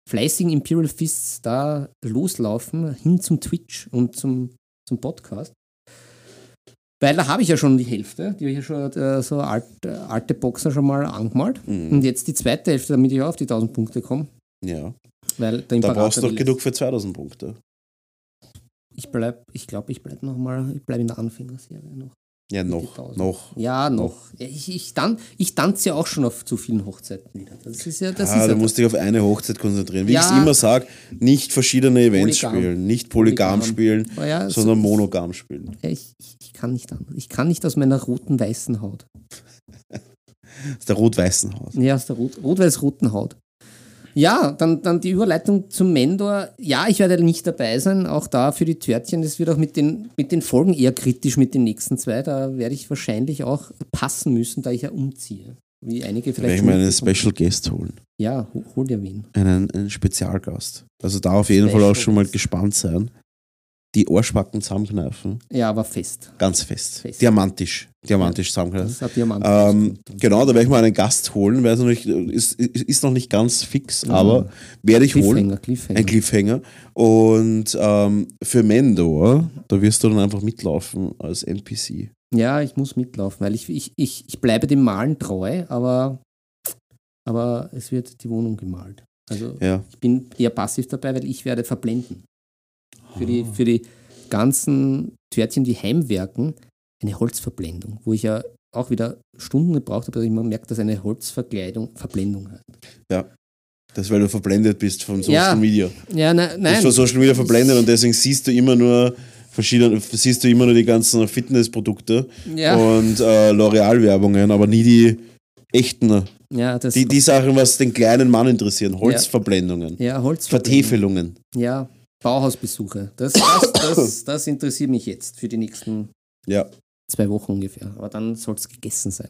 fleißigen Imperial Fists da loslaufen hin zum Twitch und zum, zum Podcast. Weil da habe ich ja schon die Hälfte, die habe ich ja schon äh, so alte, alte Boxer schon mal angemalt. Mhm. Und jetzt die zweite Hälfte, damit ich auch auf die 1000 Punkte komme. ja. Weil der Da brauchst du doch genug für 2000 Punkte. Ich bleib, ich glaube, ich bleibe noch mal, ich bleibe in der Anfängerserie noch. Ja, noch, 1000. noch. Ja, noch. Ich, ich, dan, ich tanze ja auch schon auf zu vielen Hochzeiten wieder. Das ist ja, das ah, ist du ja musst dich auf eine Hochzeit konzentrieren. Wie Ja. ich es immer sage, nicht verschiedene Events Polygam. spielen, nicht polygam, Polygam. spielen, Oh ja, so- sondern monogam spielen. Ich, ich, kann nicht anders. Ich kann nicht aus meiner roten weißen Haut. Ist der rot-weißen Haus. Ja, aus der rot, rot-weiß-roten Haut. Ja, dann, dann die Überleitung zum Mendor. Ja, ich werde nicht dabei sein, auch da für die Törtchen. Das wird auch mit den, mit den Folgen eher kritisch mit den nächsten zwei. Da werde ich wahrscheinlich auch passen müssen, da ich ja umziehe. Wie einige vielleicht. werde ich mir einen. Special Guest holen. Ja, ho- hol dir wen. Einen, einen Spezialgast. Also da auf jeden Fall auch Special schon mal gespannt sein. Die Ohrspacken zusammenkneifen. Ja, aber fest. Ganz fest. Fest. Diamantisch. Diamantisch Das zusammenkneifen. Diamant. Ähm, genau, da werde ich mal einen Gast holen. Weiß noch nicht, ist, ist noch nicht ganz fix, Mhm. aber werde ich holen. Cliffhanger, Cliffhanger. Ein Cliffhanger. Und ähm, für Mendor, da wirst du dann einfach mitlaufen als NPC. Ja, ich muss mitlaufen, weil ich, ich, ich, ich bleibe dem Malen treu, aber, aber es wird die Wohnung gemalt. Also Ja. ich bin eher passiv dabei, weil ich werde verblenden. Für die, für die ganzen Törtchen, die heimwerken, eine Holzverblendung, wo ich ja auch wieder Stunden gebraucht habe, dass ich mal merkt, dass eine Holzverkleidung Verblendung hat. Das ist, weil du verblendet bist von Social Ja, Media. Ja, na, Du bist nein. von Social Media verblendet und deswegen siehst du immer nur verschiedene, siehst du immer nur die ganzen Fitnessprodukte Ja, und äh, L'Oreal-Werbungen, aber nie die echten, ja, das, die, die Sachen, was den kleinen Mann interessieren. Holzverblendungen, ja, Holzverblendung. Vertäfelungen. Ja, Bauhausbesuche. Das, das, das, das interessiert mich jetzt für die nächsten Ja, zwei Wochen ungefähr. Aber dann soll es gegessen sein.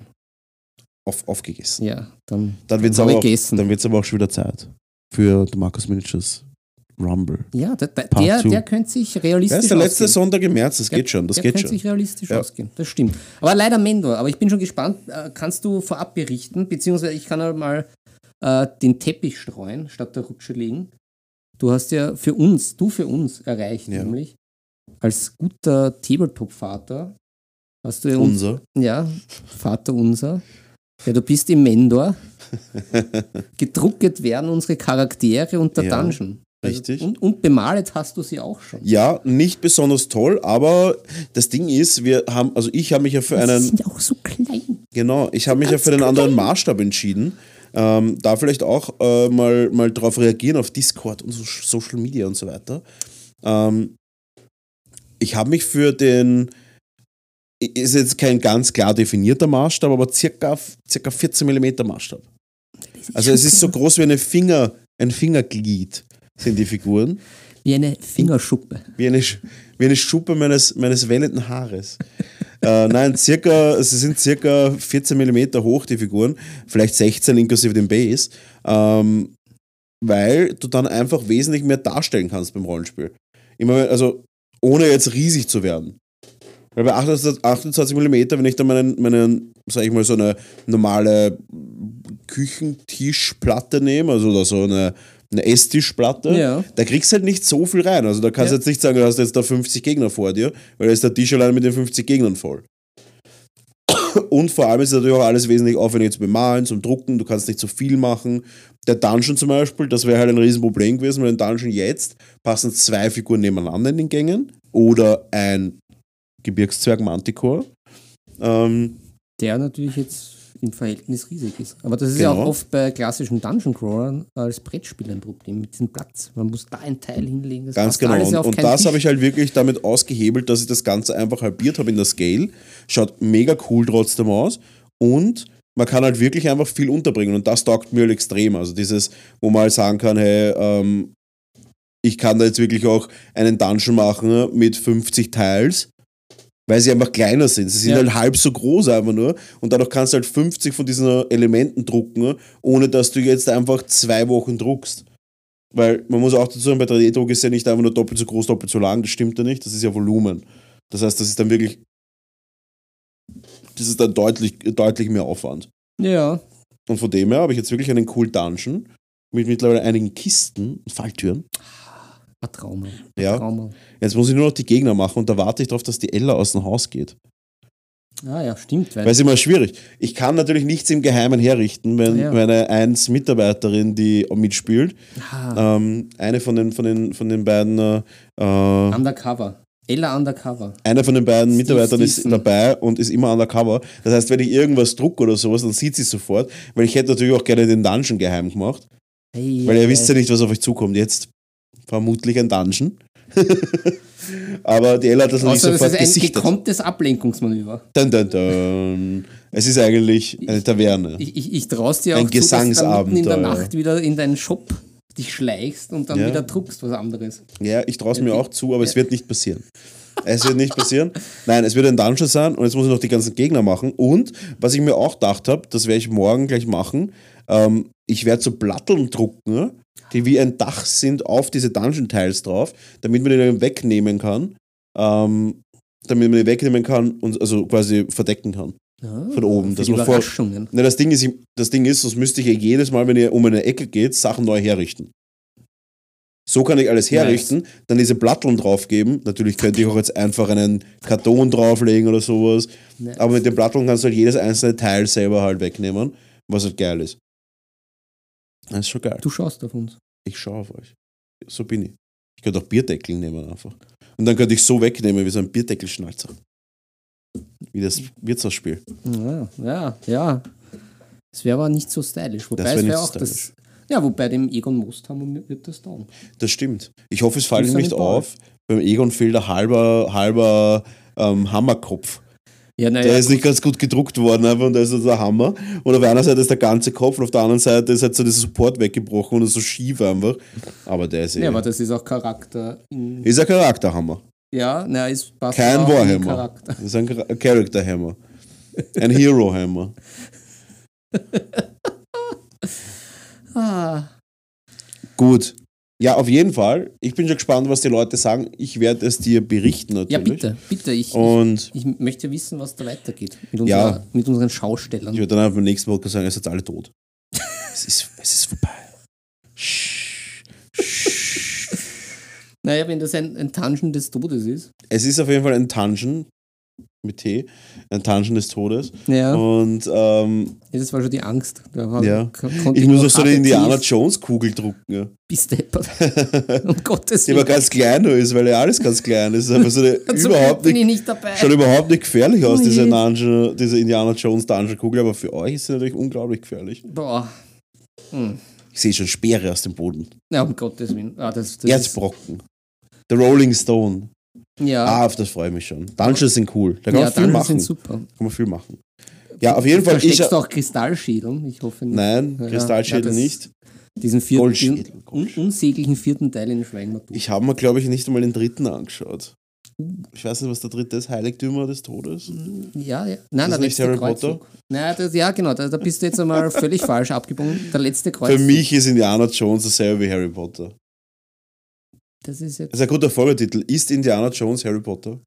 auf, aufgegessen. Ja, dann, Dann wird es aber, aber auch schon wieder Zeit für Markus Miniatures Rumble. ja der, der, der, der könnte sich realistisch ist der letzte ausgehen. Sonntag im März, das Der- geht schon, das der geht könnte schon. sich realistisch Ja. ausgehen, das stimmt. Aber leider Mendor, aber ich bin schon gespannt. Äh, kannst du vorab berichten, beziehungsweise ich kann mal äh, den Teppich streuen, statt der Rutsche legen. Du hast ja für uns, du für uns erreicht, Ja. nämlich als guter Tabletop-Vater hast du ja uns Unser. Ja, Vater unser. Ja, du bist im Mendor. Gedrucket werden unsere Charaktere und der Ja, Dungeon. richtig. und, und bemalet hast du sie auch schon. Ja, nicht besonders toll, aber das Ding ist, wir haben, also ich habe mich ja für Die einen, sind ja auch so klein. genau, ich habe mich ja für einen anderen Maßstab entschieden. Ähm, da vielleicht auch äh, mal, mal drauf reagieren auf Discord und so Social Media und so weiter. Ähm, ich habe mich für den, ist jetzt kein ganz klar definierter Maßstab, aber circa, circa 14 mm Maßstab. Also es ist so groß wie eine Finger, ein Fingerglied sind die Figuren. Wie eine Fingerschuppe. Wie eine, wie eine Schuppe meines, meines wellenden Haares. Äh, nein, circa, sie sind circa 14 mm hoch, die Figuren. Vielleicht 16 inklusive dem Base. Ähm, weil du dann einfach wesentlich mehr darstellen kannst beim Rollenspiel. Immer, also ohne jetzt riesig zu werden. Weil bei 28, 28 mm, wenn ich dann meinen, meinen, sag ich mal, so eine normale Küchentischplatte nehme, also oder so eine, eine Esstischplatte, Ja. da kriegst du halt nicht so viel rein. Also da kannst du Ja. jetzt nicht sagen, du hast jetzt da 50 Gegner vor dir, weil da ist der Tisch allein mit den 50 Gegnern voll. Und vor allem ist natürlich auch alles wesentlich aufwendiger zu bemalen, zum Drucken, du kannst nicht so viel machen. Der Dungeon zum Beispiel, das wäre halt ein Riesenproblem gewesen, weil im Dungeon jetzt passen zwei Figuren nebeneinander in den Gängen oder ein Gebirgszwerg Manticore. Ähm, Der natürlich jetzt im Verhältnis riesig ist. Aber das ist ja Genau. auch oft bei klassischen Dungeon Crawlern als Brettspiel ein Problem mit diesem Platz. Man muss da ein Teil hinlegen. Das Ganz genau. Und, ja und das habe ich halt wirklich damit ausgehebelt, dass ich das Ganze einfach halbiert habe in der Scale. Schaut mega cool trotzdem aus. Und man kann halt wirklich einfach viel unterbringen. Und das taugt mir halt extrem. Also dieses, wo man halt sagen kann, hey, ähm, ich kann da jetzt wirklich auch einen Dungeon machen mit 50 Teils. Weil sie einfach kleiner sind. Sie sind Ja. halt halb so groß einfach nur. Und dadurch kannst du halt 50 von diesen Elementen drucken, ohne dass du jetzt einfach zwei Wochen druckst. Weil man muss auch dazu sagen, bei 3D-Druck ist ja nicht einfach nur doppelt so groß, doppelt so lang, das stimmt ja nicht, das ist ja Volumen. Das heißt, das ist dann wirklich, das ist dann deutlich, deutlich mehr Aufwand. Ja, Und von dem her habe ich jetzt wirklich einen coolen Dungeon mit mittlerweile einigen Kisten und Falltüren. ein Traum. Ein Ja. Traum. Jetzt muss ich nur noch die Gegner machen und da warte ich darauf, dass die Ella aus dem Haus geht. Ah ja, stimmt. Weil, es immer schwierig. Ich kann natürlich nichts im Geheimen herrichten, wenn Ja. meine eins Mitarbeiterin, die mitspielt, ah, ähm, eine von den, von den, von den beiden äh, äh, Undercover. Ella Undercover. einer von den beiden Steve Mitarbeitern ist Stevenson. dabei und ist immer undercover. Das heißt, wenn ich irgendwas drucke oder sowas, dann sieht sie es sofort, weil ich hätte natürlich auch gerne den Dungeon geheim gemacht, Hey, weil ihr wisst ja nicht, was auf euch zukommt. Jetzt vermutlich ein Dungeon. Aber die Ella hat das noch nicht Außer das sofort ist ein gesichtet. gekonntes Ablenkungsmanöver. Dun, dun, dun. Es ist eigentlich eine Taverne. Ich, ich, ich traue dir Ein auch zu, dass du dann mitten in der. Nacht wieder in deinen Shop dich schleichst und dann Ja. wieder druckst was anderes. Ja, ich traue es mir auch zu, aber es wird nicht passieren. Es wird nicht passieren. Nein, es wird ein Dungeon sein und jetzt muss ich noch die ganzen Gegner machen. Und was ich mir auch gedacht habe, das werde ich morgen gleich machen, ähm, ich werde so Platteln drucken, die wie ein Dach sind auf diese Dungeon-Teils drauf, damit man die dann wegnehmen kann. Ähm, damit man die wegnehmen kann und also quasi verdecken kann. Ja, Von oben, dass man vor-. Ne, das Ding ist, das Ding ist, sonst müsste ich ja jedes Mal, wenn ihr um eine Ecke geht, Sachen neu herrichten. So kann ich alles herrichten, dann diese Platteln draufgeben. Natürlich könnte ich auch jetzt einfach einen Karton drauflegen oder sowas. Nice. Aber mit den Platteln kannst du halt jedes einzelne Teil selber halt wegnehmen, was halt geil ist. Das ist schon geil. Du schaust auf uns. Ich schaue auf euch. So bin ich. Ich könnte auch Bierdeckel nehmen einfach. Und dann könnte ich so wegnehmen wie so ein Bierdeckelschnalzer. Wie das Wirtshausspiel. Ja, ja, ja. Es wäre aber nicht so stylisch. Wobei Das wär es wäre auch stylisch. das. Ja, wobei dem Egon Mosthammer wird das dauern. Das stimmt. Ich hoffe, es fällt ihm nicht auf. Beim Egon fehlt ein halber, halber ähm, Hammerkopf. Ja, Der naja, ist nicht ganz gut gedruckt worden, einfach, und da ist so der Hammer. Und auf einer Seite ist der ganze Kopf und auf der anderen Seite ist halt so dieser Support weggebrochen und ist so schief einfach. Aber der ist eh. ja, aber das ist auch Charakter. Ist ein Charakterhammer. ja, naja, ist passt Kein Warhammer. Das ist ein Char- Character-Hammer. Ein Hero-Hammer. Ah, Gut. Ja, auf jeden Fall. Ich bin schon gespannt, was die Leute sagen. Ich werde es dir berichten natürlich. ja, bitte, bitte. Ich, Und ich, ich möchte wissen, was da weitergeht. Mit, Ja. unserer, mit unseren Schaustellern. Ich werde dann einfach beim nächsten Podcast sagen, ihr seid alle tot. es, ist, es ist vorbei. Naja, wenn das ein, ein Dungeon des Todes ist. Es ist auf jeden Fall ein Dungeon mit T, ein Dungeon des Todes. Ja, Und ähm, das war schon die Angst. Ja. ich muss auch so eine Indiana Jones Kugel drucken. Ja. Bis deppert. um Gottes Die aber ganz klein nur ist, weil ja alles ganz klein ist. Einfach so eine Zum überhaupt Glück bin nicht, ich nicht dabei. schaut überhaupt nicht gefährlich aus, Oh diese. Dungeon, diese Indiana Jones Dungeon Kugel. Aber für euch ist sie natürlich unglaublich gefährlich. Boah. Hm. Ich sehe schon Speere aus dem Boden. Ja, um Gottes Willen. Ah, das, das Erzbrocken. The Rolling Stone. Ja, Ah, auf das freue ich mich schon. Dungeons sind cool. Da kann ja man viel Dungeons machen. sind super. Kann man viel machen. Ja, auf jeden Fall. Ich, Versteckst du auch Kristallschädel? Ich hoffe nicht. nein, Ja, Kristallschädel ja, nicht. Diesen vierten, Goldschädel, Goldschädel. unsäglichen vierten Teil in Schweigenmatur. Ich habe mir, glaube ich, nicht einmal den dritten angeschaut. Ich weiß nicht, was der dritte ist. Heiligtümer des Todes. Ja, ja. Nein, das der nicht letzte Harry Kreuzzug. Nein, das, ja, genau. Da, da bist du jetzt einmal völlig falsch abgebogen. Der letzte Kreuz. Für mich ist Indiana Jones dasselbe wie Harry Potter. Das ist jetzt. Das ist ein guter Folgetitel. Ist Indiana Jones Harry Potter?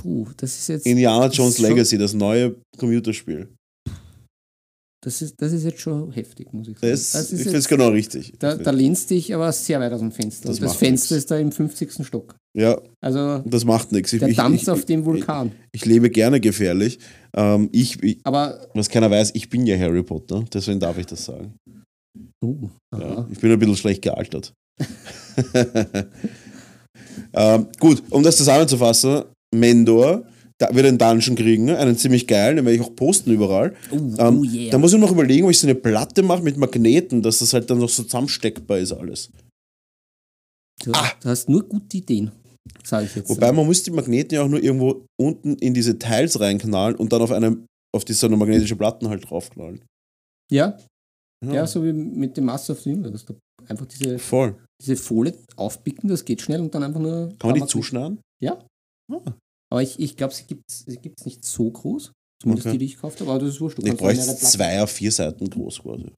Puh, das ist jetzt. Indiana Jones Legacy, das neue Computerspiel. Das ist, das ist jetzt schon heftig, muss ich sagen. Das, Das ich ist finde es genau richtig. da, da lehnst dich aber sehr weit aus dem Fenster. Das das Fenster nix. ist da im 50. Stock. ja, Also das macht nichts. Ich, der ich, Dampf ich, auf dem Vulkan. ich lebe gerne gefährlich. Ähm, ich, ich, Aber. was keiner weiß, ich bin ja Harry Potter, deswegen darf ich das sagen. Uh, Ja, ich bin ein bisschen schlecht gealtert. ähm, gut, um das zusammenzufassen, Mendor, da wieder einen Dungeon kriegen, ne? einen ziemlich geilen, den werde ich auch posten überall. Oh, Ähm, oh yeah. Da muss ich noch überlegen, ob ich so eine Platte mache mit Magneten, dass das halt dann noch so zusammensteckbar ist alles. Du, du hast nur gute Ideen, sage ich jetzt. Wobei man muss die Magneten ja auch nur irgendwo unten in diese Teils reinknallen und dann auf eine, auf die so eine magnetische Platten halt draufknallen. ja, ja, so wie mit dem Master of the Universe. Einfach diese, Voll. diese Folie aufpicken, das geht schnell und dann einfach nur. Kann man die zuschneiden? Ja. Ah. Aber ich, ich glaube, sie gibt es sie gibt's nicht so groß. Zumindest Okay. die, die ich gekauft habe. Aber das ist wurscht. Du Ich zwei auf vier Seiten groß quasi.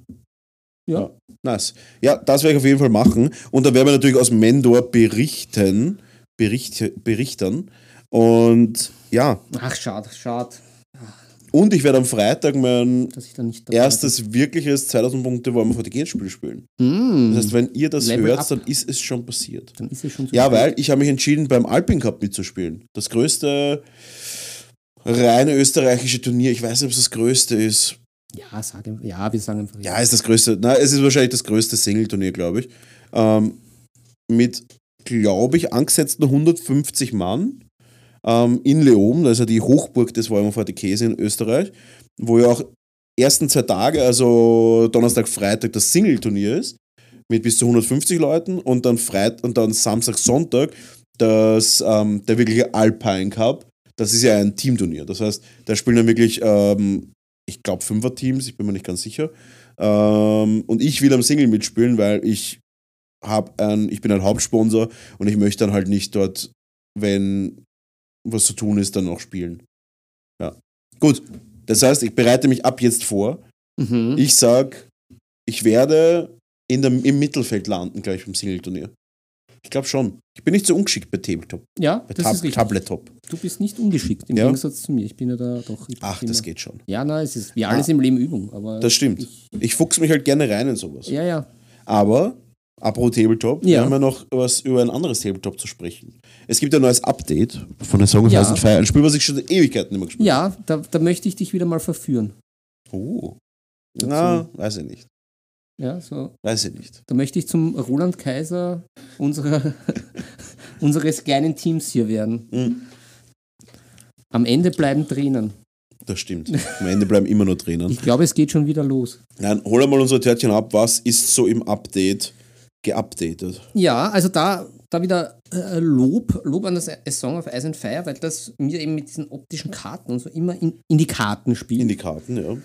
Ja. Nice. Ja, das werde ich auf jeden Fall machen. Und dann werden wir natürlich aus Mendor berichten. Bericht, berichten. Und ja, Ach, schade, schade, und ich werde am Freitag mein erstes wirkliches 2000 Punkte Warhammer 40 Spiel spielen. bin. Mm, Das heißt, wenn ihr das Level hört, up. dann ist es schon passiert. dann ist es schon so. Ja, weil ich habe mich entschieden, beim Alpin Cup mitzuspielen. Das größte reine österreichische Turnier. Ich weiß nicht, ob es das größte ist. Ja, sag, ja, wir sagen einfach. Ja, ist das größte. Na, es ist wahrscheinlich das größte Single-Turnier, glaube ich. Ähm, mit, glaube ich, angesetzten 150 Mann ähm, in Leoben, das ist ja die Hochburg des Warhammer 40 in Österreich, wo ja auch ersten zwei Tage, also Donnerstag, Freitag, das Single-Turnier ist, mit bis zu 150 Leuten und dann Freit und dann Samstag, Sonntag das, ähm, der wirkliche Alpine Cup. Das ist ja ein Teamturnier. Das heißt, da spielen dann wirklich, ähm, ich glaube, Fünfer-Teams, ich bin mir nicht ganz sicher. Ähm, und ich will am Single mitspielen, weil ich hab ein, ich bin ein Hauptsponsor und ich möchte dann halt nicht dort, wenn was zu tun ist, dann noch spielen. Ja. Gut. Das heißt, ich bereite mich ab jetzt vor. Mhm. Ich sag, ich werde in der, im Mittelfeld landen gleich beim Single-Turnier. Ich glaube schon. Ich bin nicht so ungeschickt bei Tabletop. ja, Bei das Tab ist richtig. Tabletop. Du bist nicht ungeschickt, im Ja. Gegensatz zu mir. Ich bin ja da doch. Ach, das geht schon. Ja, nein, es ist wie alles im Leben Übung. Aber Das stimmt. Ich, Ich fuchs mich halt gerne rein in sowas. ja, ja. Aber, apropos Tabletop, wir Ja. haben ja noch was über ein anderes Tabletop zu sprechen. Es gibt ein neues Update von der Song of Ja. Ice and Fire, ein Spiel, was ich schon Ewigkeiten immer gespielt Ja, da, da möchte ich dich wieder mal verführen. habe. Oh. Dazu. Na, weiß ich nicht. Ja, so. Weiß ich nicht. Da möchte ich zum Roland Kaiser unserer, unseres kleinen Teams hier werden. Mhm. Am Ende bleiben Tränen. Das stimmt. Am Ende bleiben immer nur Tränen. Ich glaube, es geht schon wieder los. Nein, hol mal unser Törtchen ab. Was ist so im Update geupdatet? Ja, also da, da wieder äh, Lob, Lob an das A Song of Ice and Fire, weil das mir eben mit diesen optischen Karten und so immer in, in die Karten spielt. In die Karten, ja.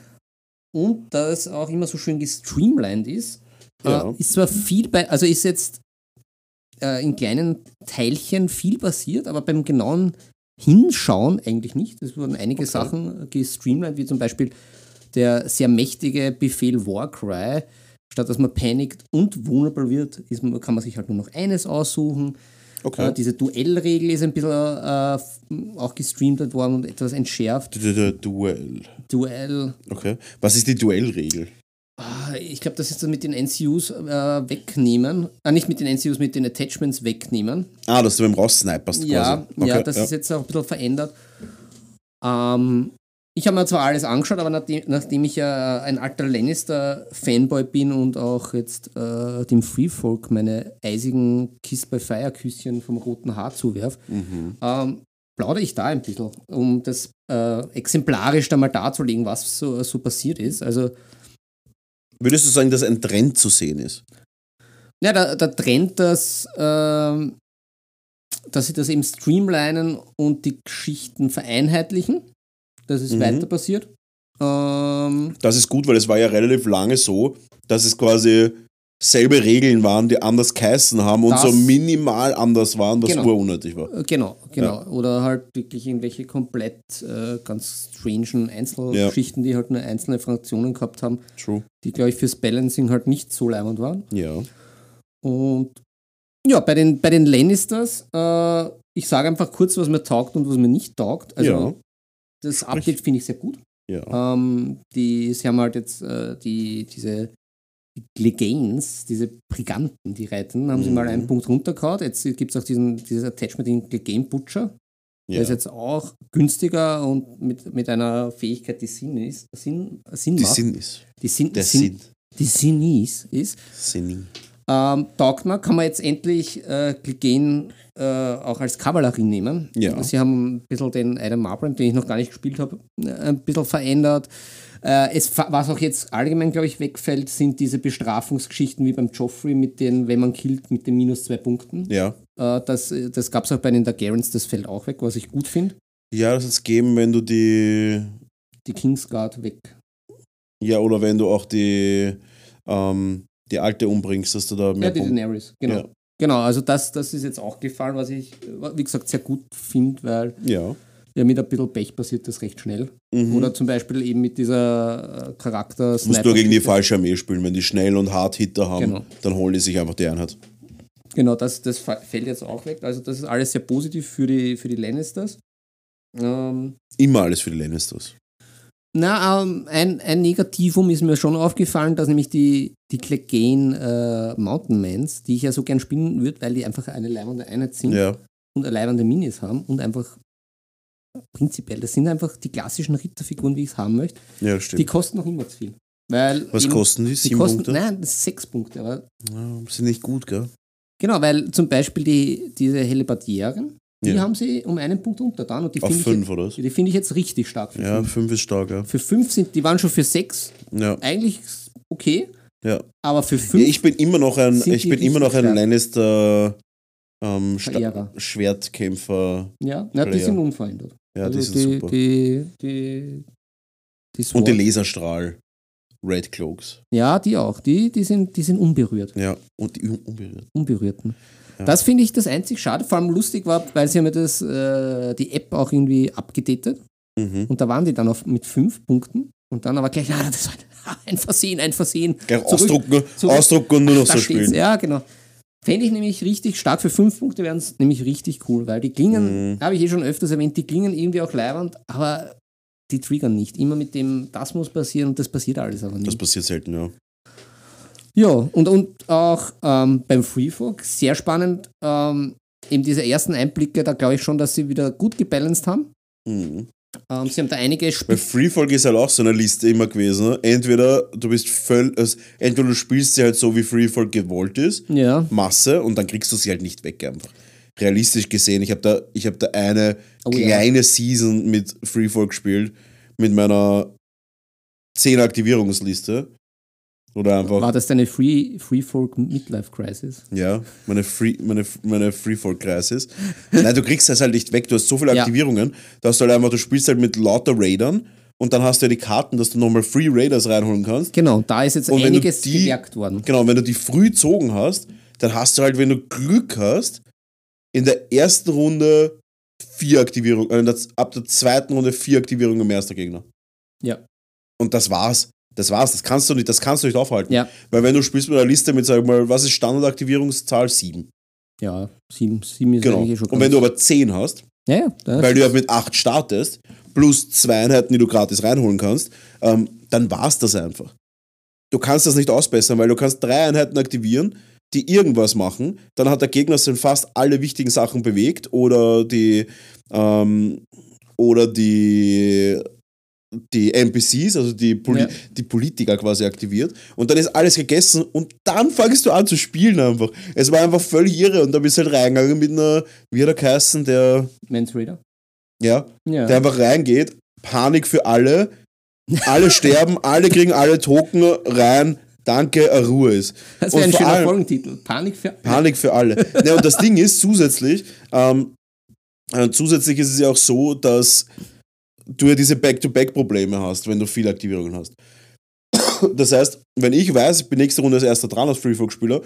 und das auch immer so schön gestreamlined ist. Ja. Äh, ist zwar viel bei, also ist jetzt äh, in kleinen Teilchen viel passiert, aber beim genauen Hinschauen eigentlich nicht. Es wurden einige Okay. Sachen äh, gestreamlined, wie zum Beispiel der sehr mächtige Befehl Warcry. Statt dass man panikt und vulnerable wird, ist, kann man sich halt nur noch eines aussuchen. Okay. Äh, diese Duellregel ist ein bisschen äh, auch gestreamt worden und etwas entschärft. Du- du- du- Duell. Duell, Okay. Was ist die Duellregel? Ah, Ich glaube, das ist das mit den NCUs äh, wegnehmen. Ah, nicht mit den NCUs, mit den Attachments wegnehmen. Ah, dass du beim raussniperst Ja, quasi. Okay, ja, das ist jetzt auch ein bisschen verändert. Ähm, ich habe mir zwar alles angeschaut, aber nachdem, nachdem ich ja ein alter Lannister-Fanboy bin und auch jetzt äh, dem Freefolk meine eisigen Kiss by Fire-Küsschen vom roten Haar zuwerf, Mhm. ähm, plaudere ich da ein bisschen, um das äh, exemplarisch da mal darzulegen, was so, so passiert ist. Also Würdest du sagen, dass ein Trend zu sehen ist? Ja, der, der Trend, dass, ähm, dass sie das eben streamlinen und die Geschichten vereinheitlichen. Das ist Mhm. weiter passiert. Ähm, Das ist gut, weil es war ja relativ lange so, dass es quasi selbe Regeln waren, die anders geheißen haben und so minimal anders waren, was Genau. urunnötig war. äh, genau, genau. Oder halt wirklich irgendwelche komplett äh, ganz strangen Einzelgeschichten, die halt nur einzelne Fraktionen gehabt haben, True. die, glaube ich, fürs Balancing halt nicht so leimend waren. Ja. Und ja, bei den, bei den Lannisters, äh, ich sage einfach kurz, was mir taugt und was mir nicht taugt. Also ja. Das Update finde ich sehr gut. Ja. Ähm, die, sie haben halt jetzt äh, die, diese Legains, diese Briganten, die reiten, haben sie Mhm. mal einen Punkt runtergehauen. Jetzt gibt es auch diesen, dieses Attachment in Legane Butcher. Der ja. ist jetzt auch günstiger und mit, mit einer Fähigkeit, die Sinn ist, Sinn, Sinn Die macht. Sinn ist. die Sinn, Der Sinn, Sinn. Die Sinn ist, ist. Sinni. Ähm, taugt mir, kann man jetzt endlich äh, Glygen äh, auch als Kavallerie nehmen. Ja. Sie haben ein bisschen den Adam Marbrand, den ich noch gar nicht gespielt habe, äh, ein bisschen verändert. Äh, es, was auch jetzt allgemein, glaube ich, wegfällt, sind diese Bestrafungsgeschichten wie beim Joffrey mit den, wenn man killt, mit den minus zwei Punkten. Ja. Äh, das das gab es auch bei den Targaryens, das fällt auch weg, was ich gut finde. Ja, das ist geben, wenn du die. Die Kingsguard weg. Ja, oder wenn du auch die. Ähm, die alte umbringst, dass du da mehr Ja, die Daenerys, genau. Ja. Genau, also das, das ist jetzt auch gefallen, was ich, wie gesagt, sehr gut finde, weil Ja. ja mit ein bisschen Pech passiert das recht schnell. Mhm. Oder zum Beispiel eben mit dieser äh, Charakter Du musst nur gegen die falsche Armee spielen. Wenn die schnell und hart Hitter haben, Genau. dann holen die sich einfach die Einheit. Genau, das, das fällt jetzt auch weg. Also das ist alles sehr positiv für die, für die Lannisters. Ähm, Immer alles für die Lannisters. Na, ähm, ein, ein Negativum ist mir schon aufgefallen, dass nämlich die, die Clegane äh, Mountain Mans, die ich ja so gern spielen würde, weil die einfach eine leibende Einheit sind Ja. und eine leibende Minis haben und einfach prinzipiell, das sind einfach die klassischen Ritterfiguren, wie ich es haben möchte. Ja, das Die stimmt. kosten noch immer zu viel. Weil Was eben- kosten die? die Sieben kosten, Punkte? Nein, das sind sechs Punkte. Aber Ja, sind nicht gut, gell? genau, weil zum Beispiel die, diese Hellebardieren, die Ja. haben sie um einen Punkt untertan und die Auf finde ich, fünf, jetzt- die finde ich jetzt richtig stark. Für, Ja, fünf. fünf ist stark, ja. für fünf sind, die waren schon für sechs Ja. eigentlich okay, ja. aber für ja fünf ich bin immer noch ein, ich bin immer noch ein stark. Lannister ähm. Schwertkämpfer. ja, na, die sind unverändert. Ja, also die sind die, super. Die, die, die Und die Laserstrahl. Red Cloaks. Ja, die auch. Die, die, sind, die sind unberührt. Ja, und die un- unberührt. Unberührten. Ja. Das finde ich das einzig schade. Vor allem lustig war, weil sie haben ja das, äh, die App auch irgendwie abgedatet. Mhm. Und da waren die dann auf, mit fünf Punkten. Und dann aber gleich, ah, das war ein, Versehen, ein Versehen. Zurück- ausdrucken, zurück- ausdrucken und nur noch Da so spielen. Ja, genau. Fände ich nämlich richtig stark. Für fünf Punkte wären es nämlich richtig cool, weil die klingen, Mhm. habe ich eh schon öfters erwähnt, die klingen irgendwie auch leibernd, aber die triggern nicht. Immer mit dem, das muss passieren und das passiert alles aber Das nicht. passiert selten, ja. Ja, und, und auch ähm, beim Freefog, sehr spannend, ähm, eben diese ersten Einblicke, da glaube ich schon, dass sie wieder gut gebalanced haben. Mhm. Ähm, sie haben da einige Bei Spitz Freefall ist halt auch so eine Liste immer gewesen. ne? Entweder du bist voll, also entweder du spielst sie halt so, wie Freefall gewollt ist, Ja, Masse, und dann kriegst du sie halt nicht weg einfach. Realistisch gesehen, ich habe da, ich hab da eine Oh ja. kleine Season mit Freefall gespielt, mit meiner 10 Aktivierungsliste. Oder einfach, war das deine Free, Freefolk Midlife Crisis? ja, meine, Free, meine, meine Freefall-Crisis. Nein, du kriegst das halt nicht weg, du hast so viele Ja. Aktivierungen, dass du halt einfach, du spielst halt mit lauter Raidern und dann hast du ja die Karten, dass du nochmal Free Raiders reinholen kannst. Genau, da ist jetzt Und einiges die- gemerkt worden. Genau, wenn du die früh gezogen hast, dann hast du halt, wenn du Glück hast, in der ersten Runde vier Aktivierungen, äh, ab der zweiten Runde vier Aktivierungen im ersten Gegner. Ja. Und das war's. Das war's. Das kannst du nicht, das kannst du nicht aufhalten. Ja. Weil wenn du spielst mit einer Liste mit, sag mal, was ist Standardaktivierungszahl? Sieben. Ja, sieben, sieben ist Genau. schon Und wenn du aber zehn hast, Ja, weil du ja mit acht startest, plus zwei Einheiten, die du gratis reinholen kannst, ähm, dann war's das einfach. Du kannst das nicht ausbessern, weil du kannst drei Einheiten aktivieren, die irgendwas machen, dann hat der Gegner sind fast alle wichtigen Sachen bewegt oder die ähm, oder die die NPCs, also die, Poli Ja. die Politiker quasi aktiviert und dann ist alles gegessen und dann fangst du an zu spielen einfach. Es war einfach völlig irre und da bist du halt reingegangen mit einer, wie hat er geheißen, der, Mans Raider. ja, Ja. der einfach reingeht, Panik für alle, alle sterben, alle kriegen alle Token rein, danke, äh, Ruhe ist. das wäre ein schöner allem- Folgentitel. Panik für. Panik für alle. ne, und das Ding ist zusätzlich, ähm, äh, zusätzlich ist es ja auch so, dass du ja diese Back-to-Back-Probleme hast, wenn du viele Aktivierungen hast. Das heißt, wenn ich weiß, ich bin nächste Runde als erster dran als Freefog-Spieler,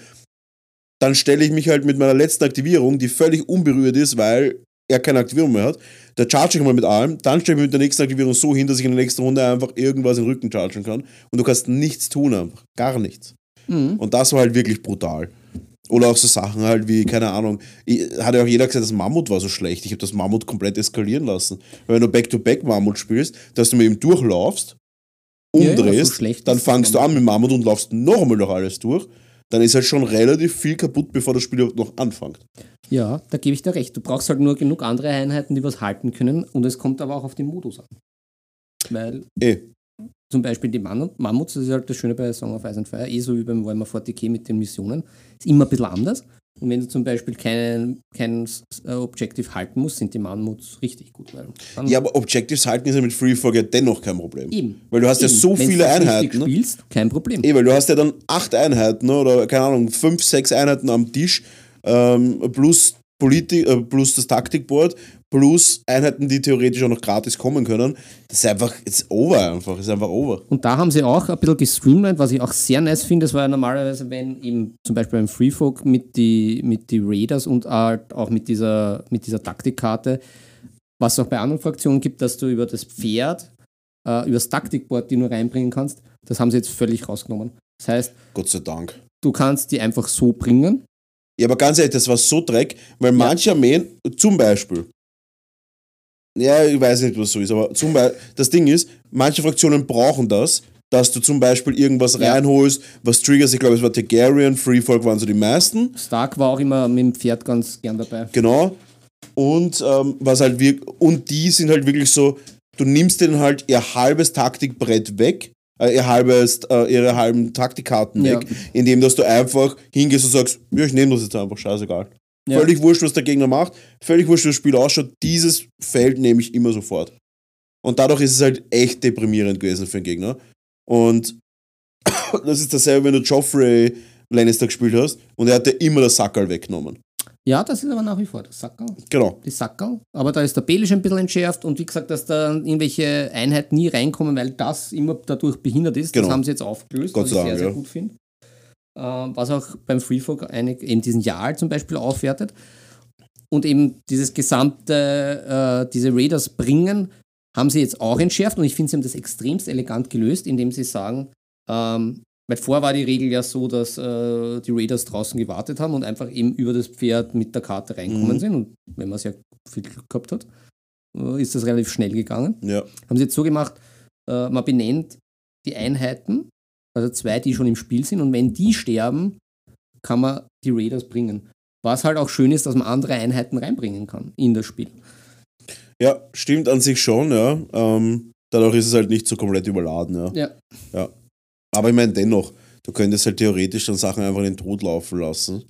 dann stelle ich mich halt mit meiner letzten Aktivierung, die völlig unberührt ist, weil er keine Aktivierung mehr hat, da charge ich mal mit allem, dann stelle ich mich mit der nächsten Aktivierung so hin, dass ich in der nächsten Runde einfach irgendwas in den Rücken chargen kann und du kannst nichts tun einfach. Gar nichts. Mhm. Und das war halt wirklich brutal. Oder auch so Sachen halt wie, keine Ahnung, hat ja auch jeder gesagt, das Mammut war so schlecht. Ich habe das Mammut komplett eskalieren lassen. Weil wenn du Back-to-Back-Mammut spielst, dass du mit ihm durchlaufst, Ja, ja, so umdrehst, dann fangst du an mit Mammut und laufst nochmal durch alles durch, dann ist halt schon relativ viel kaputt, bevor das Spiel überhaupt noch anfängt. Ja, da gebe ich dir recht. Du brauchst halt nur genug andere Einheiten, die was halten können und es kommt aber auch auf den Modus an. Weil Eh. Zum Beispiel die Mammut, Mammuts, das ist halt das Schöne bei Song of Ice and Fire, eh so wie beim Warhammer 40k mit den Missionen, ist immer ein bisschen anders. Und wenn du zum Beispiel keinen kein äh, Objective halten musst, sind die Mammuts richtig gut. Ja, aber Objectives halten ist ja mit Freefall ja dennoch kein Problem. Eben. Weil du hast ja Eben. so Wenn's viele Einheiten. Ne? spielst, kein Problem. Eh, weil du hast ja dann acht Einheiten ne, oder keine Ahnung, fünf, sechs Einheiten am Tisch ähm, plus, Politi äh, plus das Taktikboard plus Einheiten, die theoretisch auch noch gratis kommen können. Das ist einfach, it's over einfach, ist einfach over. Und da haben sie auch ein bisschen gestreamlined, was ich auch sehr nice finde. Das war ja normalerweise, wenn eben zum Beispiel beim Freefolk mit die, mit die Raiders und halt auch mit dieser, mit dieser Taktikkarte, was es auch bei anderen Fraktionen gibt, dass du über das Pferd, äh, über das Taktikboard die nur reinbringen kannst, das haben sie jetzt völlig rausgenommen. Das heißt, Gott sei Dank. du kannst die einfach so bringen. Ja, aber ganz ehrlich, das war so Dreck, weil manche Armeen, zum Beispiel, ja, ich weiß nicht, was so ist, aber zum Beispiel, das Ding ist, manche Fraktionen brauchen das, dass du zum Beispiel irgendwas Ja. reinholst, was triggers, ich glaube, es war Targaryen, Freefolk waren so die meisten, Stark war auch immer mit dem Pferd ganz gern dabei. genau. Und ähm, was halt wirk und die sind halt wirklich so, du nimmst denen halt ihr halbes Taktikbrett weg, äh, ihr halbes, äh, ihre halben Taktikkarten Ja. weg, indem dass du einfach hingehst und sagst, ja, ich nehme das jetzt einfach, scheißegal. Ja. Völlig wurscht, was der Gegner macht, völlig wurscht, wie das Spiel ausschaut, dieses Feld nehme ich immer sofort. Und dadurch ist es halt echt deprimierend gewesen für den Gegner. Und das ist dasselbe, wenn du Joffrey Lannister gespielt hast und er hat dir immer das Sackerl weggenommen. Ja, das ist aber nach wie vor das Sackerl. Genau. die Sackerl. Aber da ist der Belisch ein bisschen entschärft und wie gesagt, dass da irgendwelche Einheiten nie reinkommen, weil das immer dadurch behindert ist. Genau. Das haben sie jetzt aufgelöst, Gott was ich sei sehr, Dank, sehr ja. gut finde. Ähm, was auch beim Freefolk einig, eben diesen Jarl zum Beispiel aufwertet. Und eben dieses gesamte, äh, diese Raiders bringen, haben sie jetzt auch entschärft und ich finde, sie haben das extremst elegant gelöst, indem sie sagen, ähm, weil vorher war die Regel ja so, dass äh, die Raiders draußen gewartet haben und einfach eben über das Pferd mit der Karte reinkommen Mhm. sind. Und wenn man sehr viel Glück gehabt hat, äh, ist das relativ schnell gegangen. Ja. Haben sie jetzt so gemacht, äh, man benennt die Einheiten, also zwei, die schon im Spiel sind, und wenn die sterben, kann man die Raiders bringen. Was halt auch schön ist, dass man andere Einheiten reinbringen kann in das Spiel. ja, stimmt an sich schon, ja. Ähm, dadurch ist es halt nicht so komplett überladen, ja. Ja. ja. Aber ich meine, dennoch, du könntest halt theoretisch dann Sachen einfach in den Tod laufen lassen.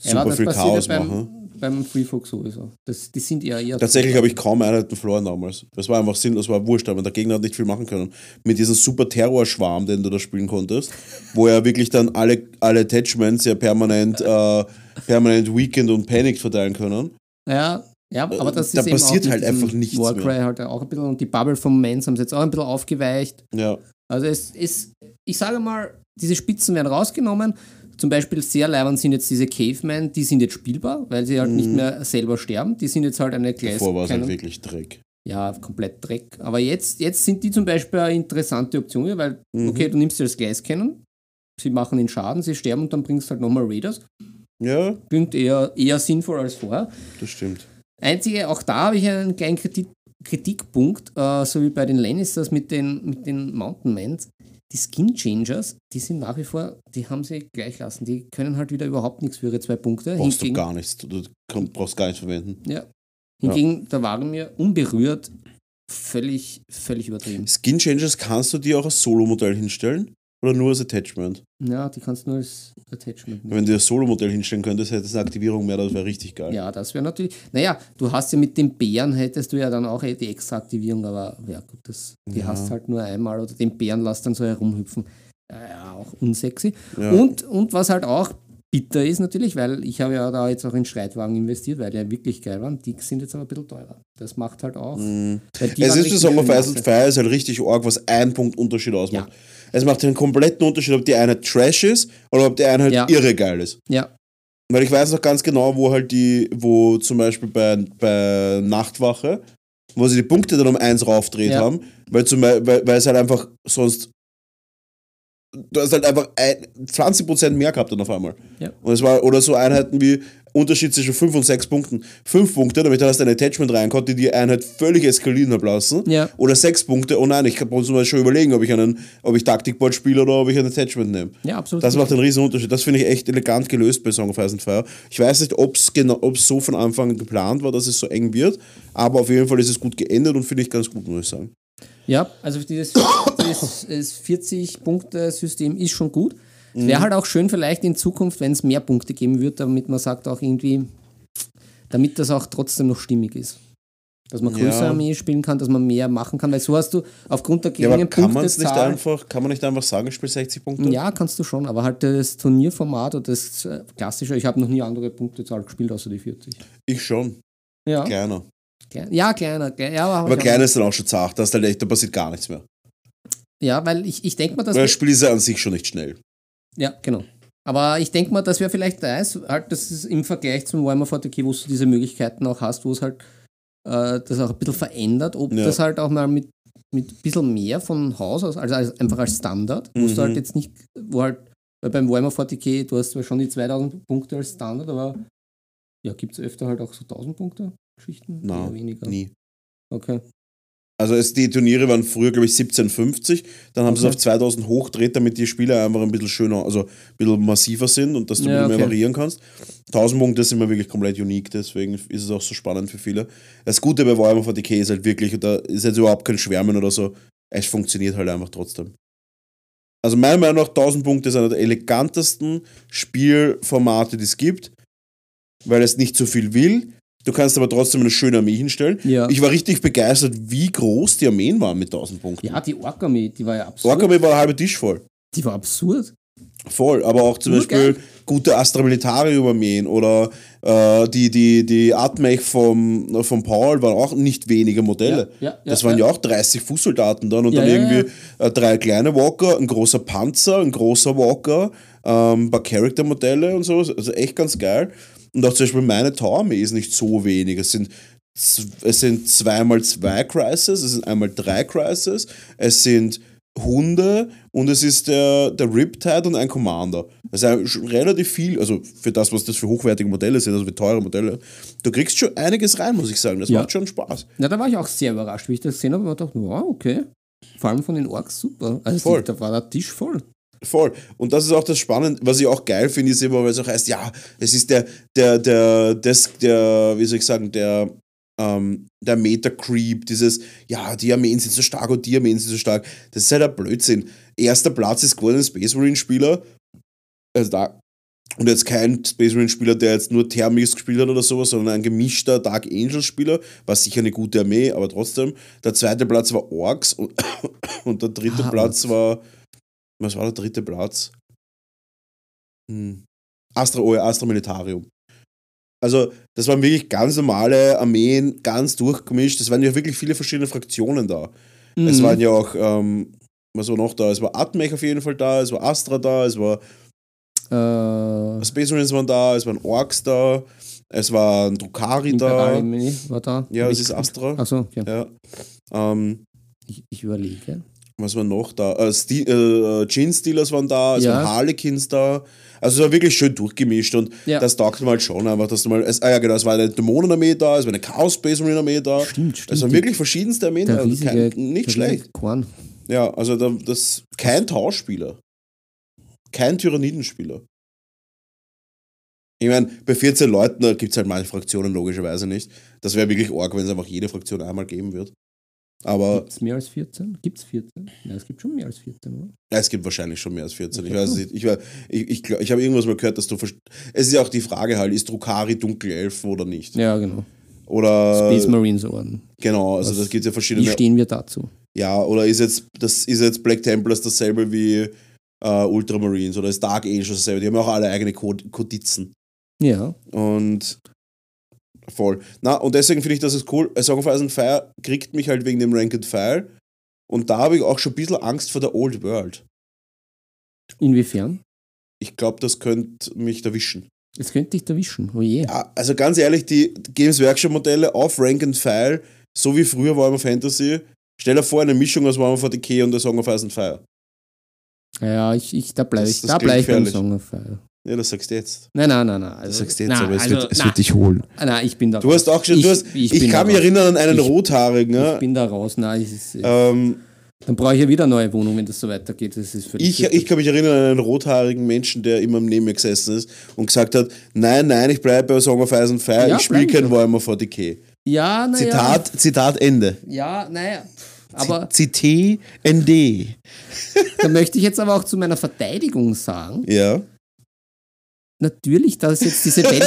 Super das viel Chaos ja beim, machen. Beim Freefolk sowieso. Das, die sind ja eher. Tatsächlich habe ich kaum Einheiten verloren damals. Das war einfach sinnlos, war wurscht, aber der Gegner hat nicht viel machen können. Mit diesem super Terrorschwarm, den du da spielen konntest, wo er wirklich dann alle, alle Attachments ja permanent, äh, permanent Weekend und Panic verteilen können. Ja, ja, aber das Da ist eben passiert auch mit halt einfach nichts Warcry mehr. halt auch ein bisschen und die Bubble vom Mans haben sie jetzt auch ein bisschen aufgeweicht. Ja. Also es ist, ich sage mal, diese Spitzen werden rausgenommen. Zum Beispiel sehr leibend sind jetzt diese Cavemen, die sind jetzt spielbar, weil sie halt nicht mehr selber sterben. Die sind jetzt halt eine. Mhm. Davor war es halt wirklich Dreck. ja, komplett Dreck. Aber jetzt, jetzt sind die zum Beispiel eine interessante Option, weil, Mhm. okay, du nimmst dir das Gleis kennen, sie machen den Schaden, sie sterben und dann bringst du halt nochmal Raiders. Ja, Klingt eher, eher sinnvoll als vorher. das stimmt. Einzige, auch da habe ich einen kleinen Kritik, Kritikpunkt, äh, so wie bei den Lannisters mit den, mit den Mountain Mans. Die Skin Changers, die sind nach wie vor, die haben sie gleich lassen. Die können halt wieder überhaupt nichts für ihre zwei Punkte. Brauchst du gar nichts. Du brauchst gar nichts verwenden. ja. Hingegen, da waren wir unberührt völlig, völlig übertrieben. Skin Changes kannst du dir auch als Solo-Modell hinstellen? Oder nur als Attachment? Ja, die kannst du nur als Attachment nehmen. Wenn du das Solo-Modell hinstellen könntest, hättest du eine Aktivierung mehr, das wäre richtig geil. Ja, das wäre natürlich. Naja, du hast ja mit den Bären hättest du ja dann auch die extra Aktivierung, aber ja gut, das, die Ja. hast halt nur einmal oder den Bären lass dann so herumhüpfen. Ja, auch unsexy. Ja. Und, und was halt auch bitter ist natürlich, weil ich habe ja da jetzt auch in Streitwagen investiert, weil die ja wirklich geil waren. Die sind jetzt aber ein bisschen teurer. Das macht halt auch. Die Es ist schön Ice and. Fire ist halt richtig arg, was ein Punkt Unterschied ausmacht. Ja. Es macht einen kompletten Unterschied, ob die Einheit Trash ist oder ob die Einheit Ja. irre geil ist. Ja, Weil ich weiß noch ganz genau, wo halt die, wo zum Beispiel bei, bei Nachtwache, wo sie die Punkte dann um eins raufdreht Ja. haben, weil, zum, weil, weil es halt einfach sonst. Du hast halt einfach ein, 20% mehr gehabt dann auf einmal. Ja. Und es war, oder so Einheiten wie Unterschied zwischen 5 und 6 Punkten. 5 Punkte, damit hast du ein Attachment reinkommt, die die Einheit völlig eskalieren hat lassen. Ja. Oder 6 Punkte, oh nein, ich kann uns mal schon überlegen, ob ich einen, ob ich Taktikboard spiele oder ob ich ein Attachment nehme. ja, absolut. Das macht einen riesen Unterschied. Das finde ich echt elegant gelöst bei Song of Ice and Fire. Ich weiß nicht, ob es genau, ob's so von Anfang an geplant war, dass es so eng wird, aber auf jeden Fall ist es gut geendet und finde ich ganz gut, muss ich sagen. Ja, also dieses, das 40-Punkte-System ist schon gut. Es wäre halt auch schön vielleicht in Zukunft, wenn es mehr Punkte geben würde, damit man sagt auch irgendwie, damit das auch trotzdem noch stimmig ist. Dass man größere Ja. Armee spielen kann, dass man mehr machen kann, weil so hast du aufgrund der Ja, geringen kann man es nicht einfach, kann man nicht einfach sagen, ich spiele 60 Punkte? Ja, kannst du schon, aber halt das Turnierformat oder das äh, klassische, ich habe noch nie andere Punktezahl gespielt, außer die 40. Ich schon. Ja, Kleiner. klein- ja kleiner. klein- Ja, aber, Aber kleiner ist dann auch schon zart, das ist halt echt, da passiert gar nichts mehr. Ja, weil ich, ich denke mal, dass... Weil das Spiel ist ja an sich schon nicht schnell. Ja, genau. Aber ich denke mal, dass wäre vielleicht ist, halt, das ist im Vergleich zum Warhammer 40k, wo du diese Möglichkeiten auch hast, wo es halt äh, das auch ein bisschen verändert, ob Ja. das halt auch mal mit, mit ein bisschen mehr von Haus aus, also als, einfach als Standard, wo Mhm. du halt jetzt nicht, wo halt, weil beim Warhammer 40k, du hast zwar schon die 2000 Punkte als Standard, aber ja, gibt es öfter halt auch so 1000 Punkte Geschichten? Eher weniger. Nie. Okay. Also es, die Turniere waren früher, glaube ich, 1750. Dann haben sie es Okay. auf 2000 hochdreht, damit die Spieler einfach ein bisschen schöner, also ein bisschen massiver sind und dass du Ja, ein bisschen mehr okay. variieren kannst. 1000 Punkte sind immer wirklich komplett unique, deswegen ist es auch so spannend für viele. Das Gute bei Warhammer 40k ist halt wirklich, und da ist jetzt überhaupt kein Schwärmen oder so, es funktioniert halt einfach trotzdem. Also meiner Meinung nach 1000 Punkte ist einer der elegantesten Spielformate, die es gibt, weil es nicht so viel will. Du kannst aber trotzdem eine schöne Armee hinstellen. Ja. Ich war richtig begeistert, wie groß die Armeen waren mit 1000 Punkten. Ja, die Ork-Armee, die war ja absurd. Ork-Armee war der halbe Tisch voll. Die war absurd. Voll, aber auch zum Urgeil. Beispiel gute Astra Militarium-Armeen oder äh, die, die, die Atmech vom, vom Paul waren auch nicht wenige Modelle. Ja, ja, das waren ja. auch 30 Fußsoldaten dann und dann irgendwie Äh, drei kleine Walker, ein großer Panzer, ein großer Walker, ähm, ein paar Charaktermodelle und so. Also echt ganz geil. Und auch zum Beispiel meine Tower-Armee ist nicht so wenig. Es sind es sind zweimal zwei Crisis, es sind einmal drei Crisis, es sind Hunde und es ist der, der Riptide und ein Commander. Das ist ja schon relativ viel, also für das, was das für hochwertige Modelle sind, also für teure Modelle. Du kriegst schon einiges rein, muss ich sagen. Das Ja. macht schon Spaß. Ja, da war ich auch sehr überrascht, wie ich das gesehen habe. Und dachte, wow, okay. Vor allem von den Orks super. Also Voll. Da war der Tisch voll. Voll. Und das ist auch das Spannende, was ich auch geil finde, ist immer, weil es auch heißt, ja, es ist der, der, der, das, der, wie soll ich sagen, der, ähm, der Meta-Creep, dieses, ja, die Armeen sind so stark und die Armeen sind so stark. Das ist halt ein Blödsinn. Erster Platz ist geworden ein Space Marine-Spieler. Also da. Und jetzt kein Space Marine-Spieler, der jetzt nur Thermix gespielt hat oder sowas, sondern ein gemischter Dark Angel-Spieler, war sicher eine gute Armee, aber trotzdem. Der zweite Platz war Orks und, und der dritte Ah, Platz war. Was war der dritte Platz? Hm. Astra, oh ja, Astra Militarium. Also, das waren wirklich ganz normale Armeen, ganz durchgemischt. Es waren ja wirklich viele verschiedene Fraktionen da. Es Mhm. waren ja auch, ähm, was war noch da? Es war Atmech auf jeden Fall da, es war Astra da, es war Äh, Space Marines waren da, es waren Orks da, es waren Drukari da. War da. Ja, ich ist. Astra. Achso, okay. Ja. Ähm, Ich, ich überlege. Was war noch da? Äh, Sti äh, Gin Stealers waren da, es Ja. waren Harlequins da. Also es war wirklich schön durchgemischt und Ja. das taugt mir halt schon einfach, dass du mal, es, ah ja genau, es war eine Dämonenarmee da, es war eine Chaos Space Marine Armee da. Stimmt, stimmt. Es waren wirklich verschiedenste Armeen da, also kein, nicht schlecht. Korn. Ja, also da, das kein Tauschspieler. Kein Tyrannidenspieler. Ich meine, bei 14 Leuten, gibt es halt manche Fraktionen logischerweise nicht. Das wäre wirklich arg, wenn es einfach jede Fraktion einmal geben wird. Aber Gibt es mehr als 14? Gibt es 14? Ja, es gibt schon mehr als 14, oder? ja, es gibt wahrscheinlich schon mehr als 14. Ich Okay. weiß es nicht. Ich, war- ich, ich, ich habe irgendwas mal gehört, dass du. Es ist ja auch die Frage halt, ist Drukari Dunkelelfen oder nicht? Ja, genau. Oder. Space Marines Orden. Genau, also Was- das gibt ja Wie verschiedene. stehen wir dazu? Ja, oder ist jetzt, das ist jetzt Black Templars dasselbe wie äh, Ultramarines oder ist Dark Angels dasselbe? Die haben ja auch alle eigene Kod Kodizen. Ja. Und voll. Na, und deswegen finde ich, das ist cool. A Song of Ice and Fire kriegt mich halt wegen dem Rank and File. Und da habe ich auch schon ein bisschen Angst vor der Old World. Inwiefern? Ich glaube, das könnte mich erwischen. Das könnte dich erwischen. Oh je. Ja, also ganz ehrlich, die Games Workshop Modelle auf Rank and File, so wie früher Warhammer Fantasy, stell dir vor, eine Mischung aus Warhammer 40k und A Song of Ice and Fire. Ja, ich, ich, da bleibe ich, da bleib ich beim. Song of Fire. Ja, das sagst du jetzt. Nein, nein, nein, nein. Das Also, sagst du jetzt, nein, aber es, also, wird, es nein, wird dich holen. nein, ich bin da Du hast auch schon, ich, du hast, ich, bin kann mich raus. erinnern an einen Ich- Rothaarigen, Ich ne? bin da raus. Nein, es ist, Ähm, dann brauche ich ja wieder eine neue Wohnung, wenn das so weitergeht. Das ist ich, ich kann mich erinnern an einen rothaarigen Menschen, der immer neben mir gesessen ist und gesagt hat, nein, nein, ich bleibe bei Song of Ice and Fire, Ja, ich spiele kein ich Warhammer 40k. Ja, naja. Zitat, Zitat Ende. Ja, naja. Aber CTND. da möchte ich jetzt aber auch zu meiner Verteidigung sagen, Ja. Natürlich, dass jetzt diese Welt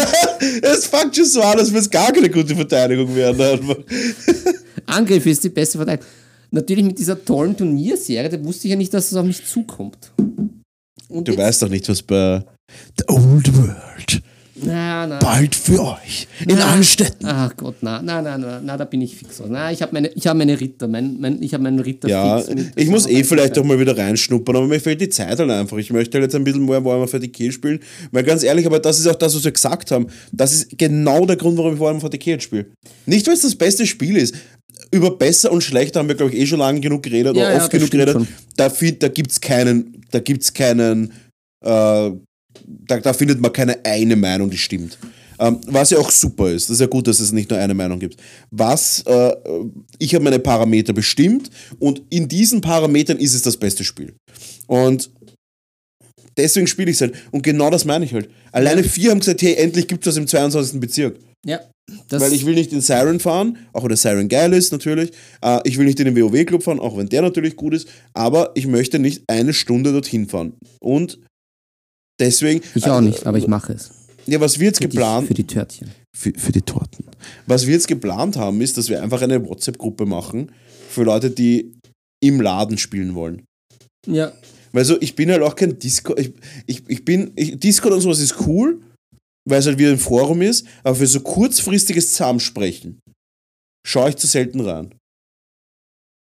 Es fängt schon so an, als würde es gar keine gute Verteidigung werden. Angriff ist die beste Verteidigung. Natürlich mit dieser tollen Turnierserie, da wusste ich ja nicht, dass es auf mich zukommt. Und Du weißt doch nicht, was bei The Old World Na, na. bald für euch in Na. Anstetten. Ach Gott, na, na, na, na, na, da bin ich fix. Na, ich habe meine, ich habe meine Ritter, mein, mein, ich habe meinen Ritter Ja, fix. mit- ich muss eh vielleicht doch mal wieder reinschnuppern, aber mir fehlt die Zeit halt einfach. Ich möchte halt jetzt ein bisschen mehr Warhammer 40k spielen, weil ganz ehrlich, aber das ist auch das, was wir gesagt haben. Das ist genau der Grund, warum ich Warhammer 40k jetzt spiele. Nicht, weil es das beste Spiel ist. Über besser und schlechter haben wir, glaube ich, eh schon lange genug geredet Ja, oder oft genug geredet. schon. Da, da gibt es keinen, da gibt's keinen, äh, da, da findet man keine eine Meinung, die stimmt. Ähm, was ja auch super ist. Das ist ja gut, dass es nicht nur eine Meinung gibt. Was, äh, ich habe meine Parameter bestimmt und in diesen Parametern ist es das beste Spiel. Und deswegen spiele ich es halt. Und genau das meine ich halt. Alleine vier haben gesagt, hey, endlich gibt es das im 22. Bezirk. Ja, Weil ich will nicht in Siren fahren, auch wenn der Siren geil ist natürlich. Äh, ich will nicht in den WoW-Club fahren, auch wenn der natürlich gut ist. Aber ich möchte nicht eine Stunde dorthin fahren. Und deswegen. ich auch also, nicht, aber ich mache es. Ja, was wir jetzt Für die, geplant für die Törtchen. für, für die Torten. Was wir jetzt geplant haben, ist, dass wir einfach eine WhatsApp-Gruppe machen für Leute, die im Laden spielen wollen. Ja, Weil so, ich bin halt auch kein Discord. Ich, ich, ich bin, ich, Discord und sowas ist cool, weil es halt wieder ein Forum ist, aber für so kurzfristiges Zusammensprechen schaue ich zu selten rein.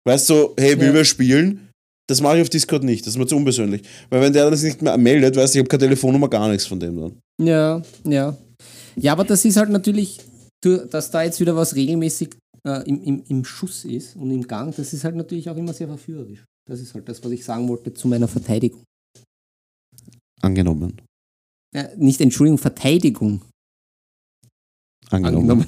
Weißt du, hey, wie Ja. wir spielen, das mache ich auf Discord nicht, das ist mir zu unpersönlich. Weil wenn der das nicht mehr meldet, weißt du, ich habe keine Telefonnummer, gar nichts von dem dann. ja, ja. Ja, aber das ist halt natürlich, dass da jetzt wieder was regelmäßig äh, im, im, im Schuss ist und im Gang, das ist halt natürlich auch immer sehr verführerisch. Das ist halt das, was ich sagen wollte zu meiner Verteidigung. Angenommen. Ja, nicht Entschuldigung, Verteidigung. Angenommen.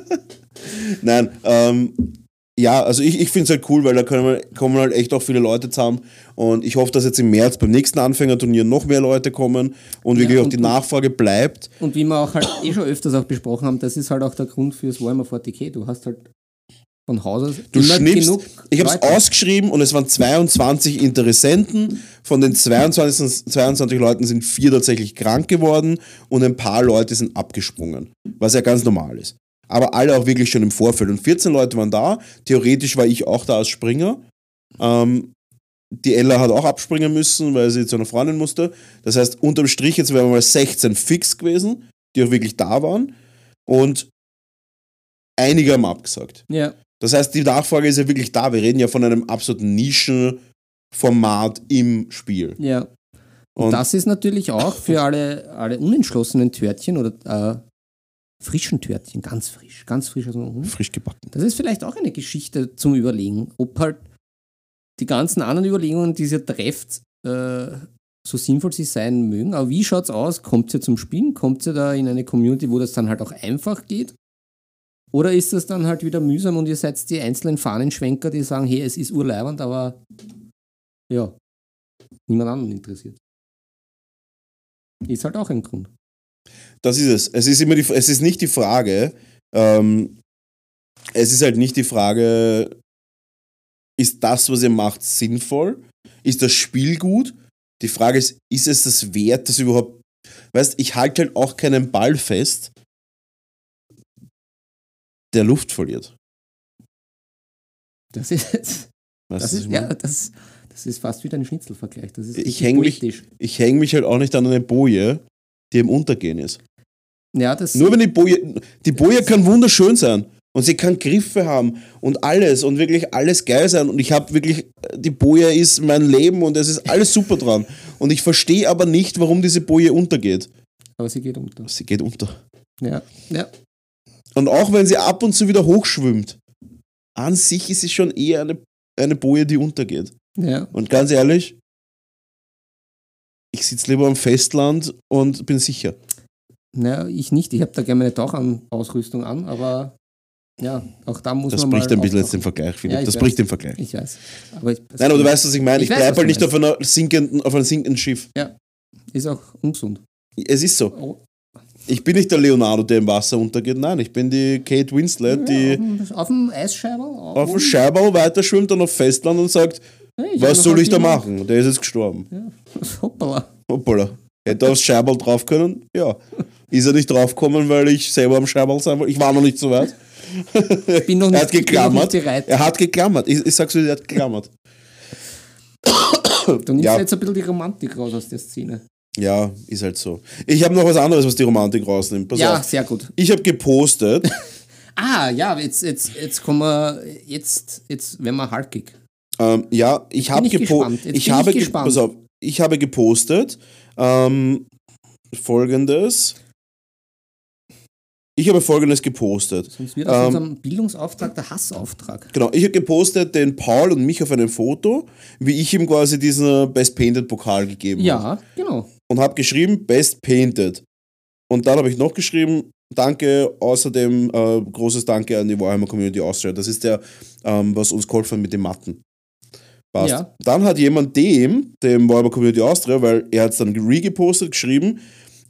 Nein, ähm, ja, also ich, ich finde es halt cool, weil da können wir, kommen halt echt auch viele Leute zusammen und ich hoffe, dass jetzt im März beim nächsten Anfängerturnier noch mehr Leute kommen und wirklich auch und- die und- Nachfrage bleibt. Und wie wir auch halt eh schon öfters auch besprochen haben, das ist halt auch der Grund fürs Warhammer 40k. Du hast halt von Haus aus Du immer schnippst, genug ich habe es ausgeschrieben und es waren 22 Interessenten. Von den 22, 22 Leuten sind vier tatsächlich krank geworden und ein paar Leute sind abgesprungen, was ja ganz normal ist. Aber alle auch wirklich schon im Vorfeld. Und 14 Leute waren da. Theoretisch war ich auch da als Springer. Ähm, die Ella hat auch abspringen müssen, weil sie zu einer Freundin musste. Das heißt, unterm Strich jetzt wären wir mal 16 fix gewesen, die auch wirklich da waren. Und einige haben abgesagt. Ja, Das heißt, die Nachfrage ist ja wirklich da. Wir reden ja von einem absoluten Nischenformat im Spiel. ja. Und, Und das ist natürlich auch für alle, alle unentschlossenen Törtchen oder äh, frischen Törtchen, ganz frisch, ganz frisch aus dem Ofen. frisch gebacken. Das ist vielleicht auch eine Geschichte zum Überlegen, ob halt die ganzen anderen Überlegungen, die ihr trefft, äh, so sinnvoll sie sein mögen. Aber wie schaut's aus? Kommt ihr zum Spielen? Kommt ihr da in eine Community, wo das dann halt auch einfach geht? Oder ist das dann halt wieder mühsam und ihr seid die einzelnen Fahnenschwenker, die sagen, hey, es ist urleibend, aber ja, niemand anderen interessiert. Ist halt auch ein Grund. Das ist es. Es ist immer die, es ist nicht die Frage, ähm, es ist halt nicht die Frage, ist das, was ihr macht, sinnvoll? Ist das Spiel gut? Die Frage ist, ist es das wert, das überhaupt. Weißt ich halte halt auch keinen Ball fest, der Luft verliert. Das ist, das du, was ist, ja, das, das ist fast wieder ein Schnitzelvergleich. Das ist Ich richtig häng mich-. Ich hänge mich halt auch nicht an eine Boje, die im Untergehen ist. Ja, das Nur wenn die Boje, die Boje kann wunderschön sein und sie kann Griffe haben und alles und wirklich alles geil sein und ich habe wirklich, die Boje ist mein Leben und es ist alles super dran und ich verstehe aber nicht, warum diese Boje untergeht. aber sie geht unter. Sie geht unter. Ja, ja. Und auch wenn sie ab und zu wieder hochschwimmt, an sich ist sie schon eher eine, eine Boje, die untergeht. ja. Und ganz ehrlich, ich sitze lieber am Festland und bin sicher. Naja, ich nicht. Ich habe da gerne meine Tauchausrüstung an, aber ja, auch da muss Das man mal. bricht ein bisschen jetzt den. Vergleich, Philipp. Ja, das weiß. bricht den Vergleich. Ich weiß. Aber ich, Nein, aber du weißt, was ich meine. Ich Ich, bleibe halt nicht auf, einer sinkenden, auf einem sinkenden Schiff. ist auch ungesund. Es ist so. Oh. Ich bin nicht der Leonardo, der im Wasser untergeht. Nein, ich bin die Kate Winslet, die Auf dem Eisscheiber? auf dem Scheiberl weiter schwimmt und auf Festland und sagt, ich was soll ich da machen? Der ist jetzt gestorben. Ja. Hoppala. Hoppala. Hätte er aufs Scheiberl drauf können? Ja. Ist er nicht draufgekommen, weil ich selber am Scheiberl sein wollte? Ich war noch nicht so weit. Ich bin noch Er nicht, hat ich bin noch geklammert. Er hat geklammert. Ich, ich sag's dir, er hat geklammert. Du nimmst Ja. jetzt ein bisschen die Romantik raus aus der Szene. Ja, ist halt so. Ich habe noch was anderes, was die Romantik rausnimmt. Pass ja, auf. sehr gut. Ich habe gepostet. Ah, ja, jetzt, jetzt, jetzt kommen wir, jetzt, jetzt werden wir halkig. Ähm, ja, ich habe ich gepo ich habe ich ge- gespannt. pass auf, ich habe gepostet ähm, folgendes. Ich habe folgendes gepostet. Sonst wird aus Ähm, unserem Bildungsauftrag der Hassauftrag. Genau, ich habe gepostet den Paul und mich auf einem Foto, wie ich ihm quasi diesen Best Painted Pokal gegeben habe. Ja, genau. Und habe geschrieben Best Painted. Und dann habe ich noch geschrieben, danke, außerdem äh, großes Danke an die Warhammer Community Austria. Das ist der, ähm, was uns geholfen hat mit den Matten. Passt. Ja. Dann hat jemand dem, dem Warhammer Community Austria, weil er hat es dann regepostet, geschrieben,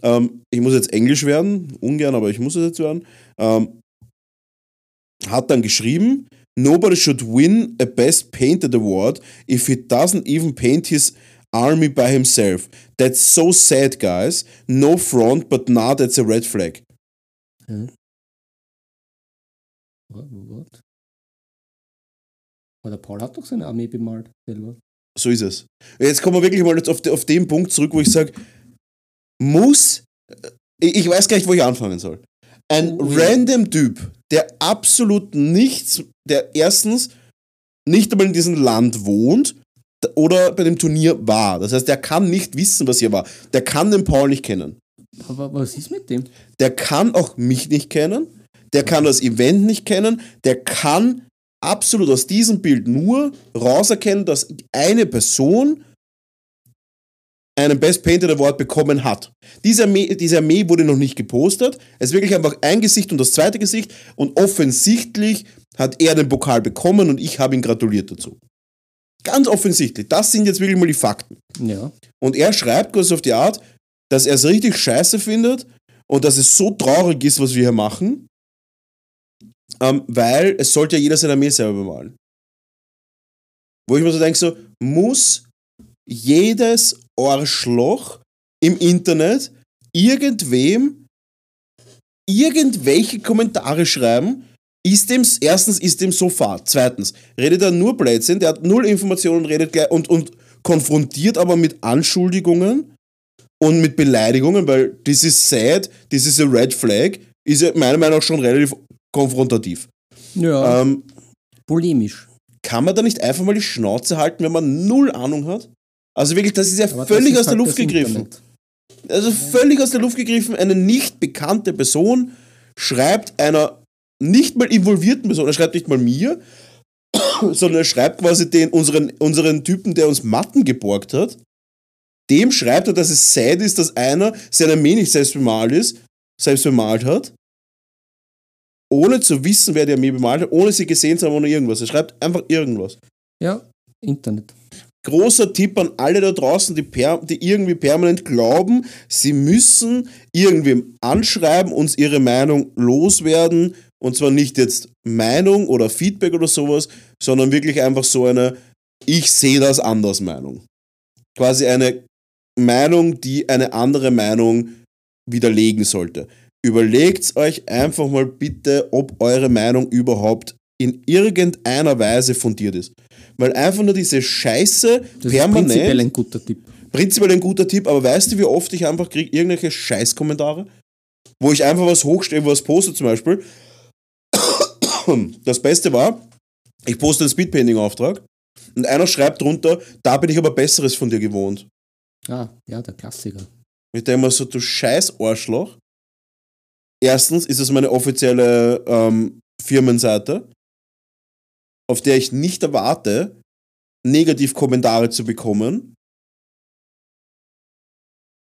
ähm, ich muss jetzt Englisch werden, ungern, aber ich muss es jetzt werden, ähm, hat dann geschrieben, nobody should win a Best Painted Award if he doesn't even paint his army by himself. That's so sad, guys. No front, but nah, that's a red flag. What? What? Aber der Paul hat doch seine Armee bemalt selber. So ist es. Jetzt kommen wir wirklich mal jetzt auf, de, auf den Punkt zurück, wo ich sage, muss, äh, ich, weiß gar nicht, wo ich anfangen soll. Ein Oh, ja. random Typ, der absolut nichts, der erstens nicht einmal in diesem Land wohnt oder bei dem Turnier war. Das heißt, der kann nicht wissen, was hier war. Der kann den Paul nicht kennen. Aber was ist mit dem? Der kann auch mich nicht kennen. Der kann das Event nicht kennen. Der kann absolut aus diesem Bild nur rauserkennen, dass eine Person einen Best Painted Award bekommen hat. Diese Armee, diese Armee wurde noch nicht gepostet. Es ist wirklich einfach ein Gesicht und das zweite Gesicht. Und offensichtlich hat er den Pokal bekommen und ich habe ihn gratuliert dazu. Ganz offensichtlich. Das sind jetzt wirklich mal die Fakten. Ja. Und er schreibt quasi auf die Art, dass er es richtig scheiße findet und dass es so traurig ist, was wir hier machen, ähm, weil es sollte ja jeder seine Armee selber bemalen. Wo ich mir so denke, so, muss jedes Arschloch im Internet irgendwem irgendwelche Kommentare schreiben, ist dem, erstens ist dem so fad, zweitens redet er nur Blödsinn, der hat null Informationen redet gleich und, und konfrontiert aber mit Anschuldigungen und mit Beleidigungen, weil this is sad, this is a red flag, ist ja meiner Meinung nach schon relativ konfrontativ. Ja. Ähm, polemisch. kann man da nicht einfach mal die Schnauze halten, wenn man null Ahnung hat? Also wirklich, das ist ja Aber völlig ist aus der halt Luft gegriffen. Internet. Also völlig aus der Luft gegriffen, eine nicht bekannte Person schreibt einer nicht mal involvierten Person, er schreibt nicht mal mir, sondern er schreibt quasi den, unseren, unseren Typen, der uns Matten geborgt hat. Dem schreibt er, dass es sad ist, dass einer seine Armee nicht selbst bemalt ist, selbst bemalt hat, ohne zu wissen, wer die Armee bemalt hat, ohne sie gesehen zu haben oder irgendwas. Er schreibt einfach irgendwas Ja, Internet. großer Tipp an alle da draußen, die, per, die irgendwie permanent glauben, sie müssen irgendwem anschreiben, uns ihre Meinung loswerden. Und zwar nicht jetzt Meinung oder Feedback oder sowas, sondern wirklich einfach so eine Ich sehe das anders Meinung. Quasi eine Meinung, die eine andere Meinung widerlegen sollte. Überlegt euch einfach mal bitte, ob eure Meinung überhaupt in irgendeiner Weise fundiert ist. Weil einfach nur diese Scheiße Das permanent. ist prinzipiell ein guter Tipp. prinzipiell ein guter Tipp, aber weißt du, wie oft ich einfach kriege irgendwelche Scheißkommentare? Wo ich einfach was hochstelle, was poste zum Beispiel. Das Beste war, ich poste einen Speedpainting-Auftrag und einer schreibt drunter, da bin ich aber Besseres von dir gewohnt. Ah, ja, der Klassiker. Ich denke mir so, du scheiß Arschloch. Erstens ist es meine offizielle ähm, Firmenseite, auf der ich nicht erwarte, Negativkommentare zu bekommen,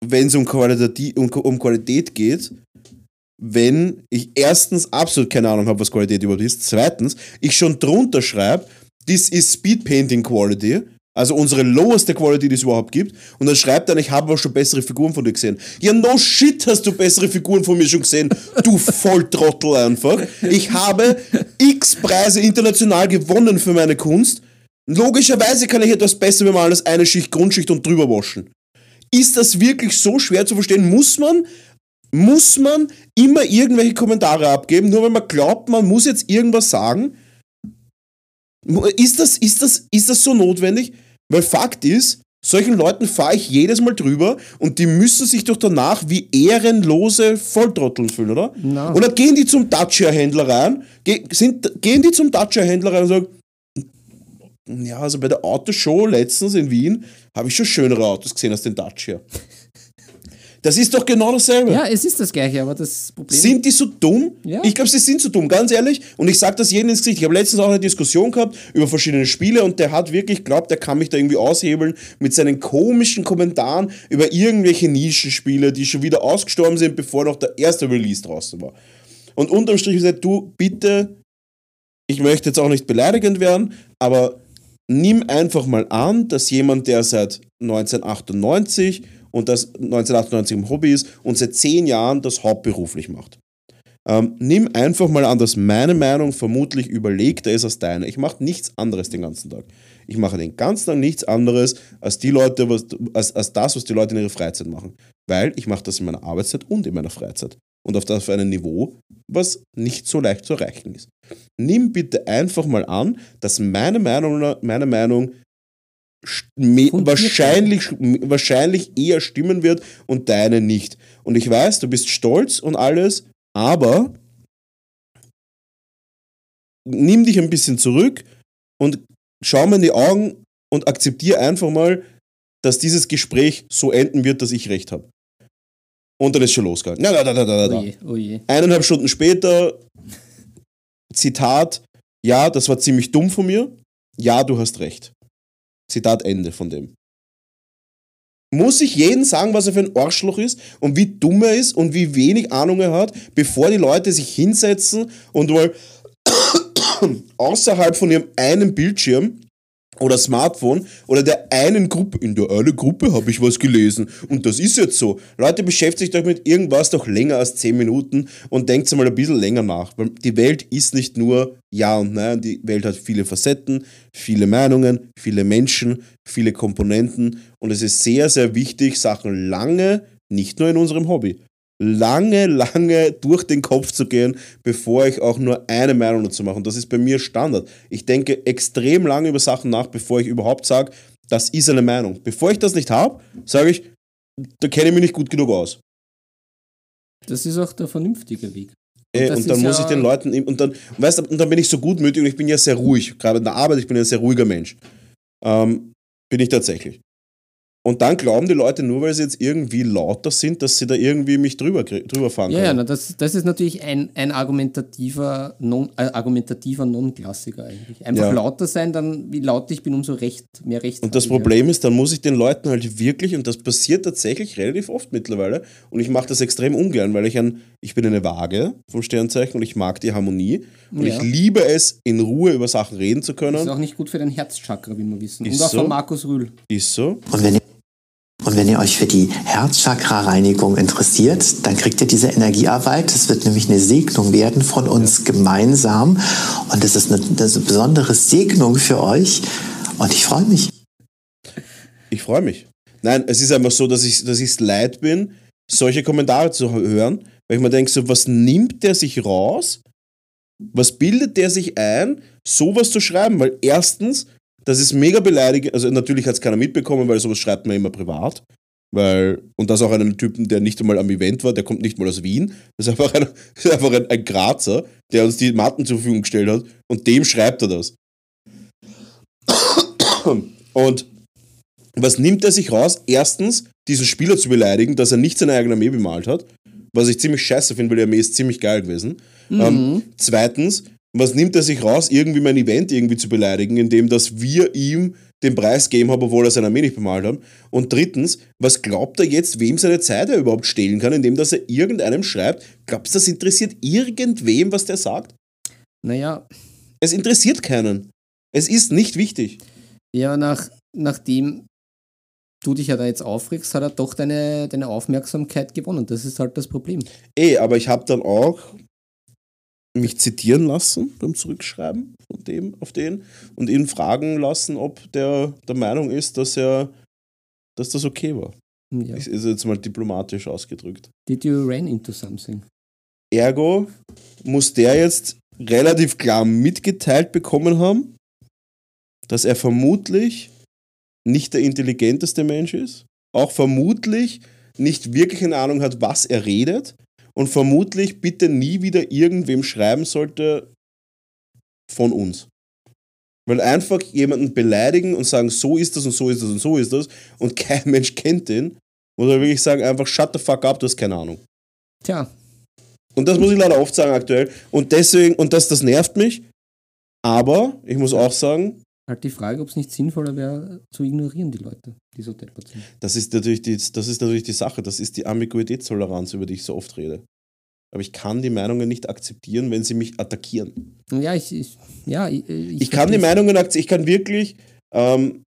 wenn es um, um, um Qualität geht, wenn ich erstens absolut keine Ahnung habe, was Qualität überhaupt ist, zweitens ich schon drunter schreibe, this is Speed Painting Quality Also unsere loweste Quality, die es überhaupt gibt. Und dann schreibt er, ich habe aber schon bessere Figuren von dir gesehen. Ja, no shit hast du bessere Figuren von mir schon gesehen. Du Volltrottel einfach. Ich habe x Preise international gewonnen für meine Kunst. Logischerweise kann ich etwas besser man alles eine Schicht Grundschicht und drüber waschen. Ist das wirklich so schwer zu verstehen? Muss man, muss man immer irgendwelche Kommentare abgeben, nur weil man glaubt, man muss jetzt irgendwas sagen? Ist das, ist das, ist das so notwendig? Weil Fakt ist, solchen Leuten fahre ich jedes Mal drüber und die müssen sich doch danach wie ehrenlose Volltrotteln fühlen, oder? Na. Oder gehen die zum Dacia-Händler rein, ge sind, gehen die zum Dacia-Händler rein und sagen, ja, also bei der Autoshow letztens in Wien habe ich schon schönere Autos gesehen als den Dacia. Das ist doch genau dasselbe. Ja, es ist das Gleiche, aber das Problem Sind die so dumm? Ja. Ich glaube, sie sind so dumm, ganz ehrlich. Und ich sage das jedem ins Gesicht. Ich habe letztens auch eine Diskussion gehabt über verschiedene Spiele und der hat wirklich glaubt, der kann mich da irgendwie aushebeln mit seinen komischen Kommentaren über irgendwelche Nischenspiele, die schon wieder ausgestorben sind, bevor noch der erste Release draußen war. Und unterm Strich gesagt, du bitte, ich möchte jetzt auch nicht beleidigend werden, aber nimm einfach mal an, dass jemand, der seit 1998 und das 1998 im Hobby ist und seit 10 Jahren das hauptberuflich macht. Ähm, nimm einfach mal an, dass meine Meinung vermutlich überlegter ist als deine. Ich mache nichts anderes den ganzen Tag. Ich mache den ganzen Tag nichts anderes als die Leute, was, als, als das, was die Leute in ihrer Freizeit machen. Weil ich mache das in meiner Arbeitszeit und in meiner Freizeit. Und auf das auf einem Niveau, was nicht so leicht zu erreichen ist. Nimm bitte einfach mal an, dass meine Meinung, meine Meinung wahrscheinlich, wahrscheinlich eher stimmen wird und deine nicht. Und ich weiß, du bist stolz und alles, aber nimm dich ein bisschen zurück und schau mir in die Augen und akzeptiere einfach mal, dass dieses Gespräch so enden wird, dass ich recht habe. Und dann ist schon losgegangen. Na, na, na, na, na, na. Oh je, oh je. Eineinhalb Stunden später, Zitat, ja, das war ziemlich dumm von mir. Ja, du hast recht. Zitat Ende von dem. Muss ich jeden sagen, was er für ein Arschloch ist und wie dumm er ist und wie wenig Ahnung er hat, bevor die Leute sich hinsetzen und mal außerhalb von ihrem einen Bildschirm oder Smartphone oder der einen Gruppe, in der einen Gruppe habe ich was gelesen. Und das ist jetzt so. Leute, beschäftigt euch mit irgendwas doch länger als 10 Minuten und denkt mal ein bisschen länger nach, weil die Welt ist nicht nur Ja und Nein, die Welt hat viele Facetten, viele Meinungen, viele Menschen, viele Komponenten. Und es ist sehr, sehr wichtig, Sachen lange, nicht nur in unserem Hobby, lange, lange durch den Kopf zu gehen, bevor ich auch nur eine Meinung dazu mache. Und das ist bei mir Standard. Ich denke extrem lange über Sachen nach, bevor ich überhaupt sage, das ist eine Meinung. Bevor ich das nicht habe, sage ich, da kenne ich mich nicht gut genug aus. Das ist auch der vernünftige Weg. Äh, das Und, dann muss ja- ich den Leuten, und dann, weißt du, und dann bin ich so gutmütig und ich bin ja sehr ruhig. Gerade in der Arbeit, ich bin ein sehr ruhiger Mensch. Ähm, bin ich tatsächlich. Und dann glauben die Leute nur, weil sie jetzt irgendwie lauter sind, dass sie da irgendwie mich drüber, drüber fahren Ja, ja, können. na, das, das ist natürlich ein, ein argumentativer non, äh, argumentativer Non-Klassiker eigentlich. Einfach Ja. lauter sein, dann wie laut ich bin, umso recht, mehr Recht. Und das Problem ist, dann muss ich den Leuten halt wirklich, und das passiert tatsächlich relativ oft mittlerweile, und ich mache das extrem ungern, weil ich ein, ich bin eine Waage vom Sternzeichen und ich mag die Harmonie. Und Ja. ich liebe es, in Ruhe über Sachen reden zu Ja. Das ist können. auch nicht gut für dein Herzchakra, wie wir wissen. Ist Und auch so. von Markus Rühl. Ist so. Und wenn und wenn ihr euch für die Herzchakra-Reinigung interessiert, dann kriegt ihr diese Energiearbeit. Es wird nämlich eine Segnung werden von uns gemeinsam. Und das ist eine, das eine besondere Segnung für euch. Und ich freue mich. Ich freue mich. Nein, es ist einfach so, dass ich dass ich's leid bin, solche Kommentare zu hören, weil ich mir denke, so, was nimmt der sich raus? Was bildet der sich ein, sowas zu schreiben? Weil erstens, das ist mega beleidigend, also natürlich hat es keiner mitbekommen, weil sowas schreibt man immer privat. Weil, und das auch einen Typen, der nicht einmal am Event war, der kommt nicht mal aus Wien. Das ist einfach ein, ist einfach ein, ein Grazer, der uns die Matten zur Verfügung gestellt hat und dem schreibt er das. Und was nimmt er sich raus? Erstens, diesen Spieler zu beleidigen, dass er nicht seine eigene Armee bemalt hat, was ich ziemlich scheiße finde, weil die Armee ist ziemlich geil gewesen. Ähm, zweitens, was nimmt er sich raus, irgendwie mein Event irgendwie zu beleidigen, indem dass wir ihm den Preis geben haben, obwohl er seine Armee nicht bemalt hat. Und drittens, was glaubt er jetzt, wem seine Zeit er überhaupt stehlen kann, indem dass er irgendeinem schreibt? Glaubst du, das interessiert irgendwem, was der sagt? Naja, Es interessiert keinen. Es ist nicht wichtig. ja, nach, nachdem du dich ja da jetzt aufregst, hat er doch deine, deine Aufmerksamkeit gewonnen. Das ist halt das Problem. Eh, aber ich habe dann auch mich zitieren lassen beim Zurückschreiben von dem auf den und ihn fragen lassen, ob der der Meinung ist, dass er, dass das okay war. Ja. Ist ist jetzt mal diplomatisch ausgedrückt. Did you run into something? Ergo muss der jetzt relativ klar mitgeteilt bekommen haben, dass er vermutlich nicht der intelligenteste Mensch ist, auch vermutlich nicht wirklich eine Ahnung hat, was er redet und vermutlich bitte nie wieder irgendwem schreiben sollte von uns. Weil einfach jemanden beleidigen und sagen, so ist das und so ist das und so ist das und kein Mensch kennt den, muss er wirklich sagen, einfach shut the fuck up, du hast keine Ahnung. Tja, Und das muss ich leider oft sagen aktuell. Und deswegen, und das, das nervt mich. Aber ich muss auch sagen, halt die Frage, ob es nicht sinnvoller wäre, zu ignorieren, die Leute, die so deppert sind. das ist, natürlich die, das ist natürlich die Sache. Das ist die Ambiguitätstoleranz, über die ich so oft rede. Aber ich kann die Meinungen nicht akzeptieren, wenn sie mich attackieren. Ja, ich, ich ja, ich, Ich kann die Meinungen akzeptieren. Ich kann wirklich, ähm,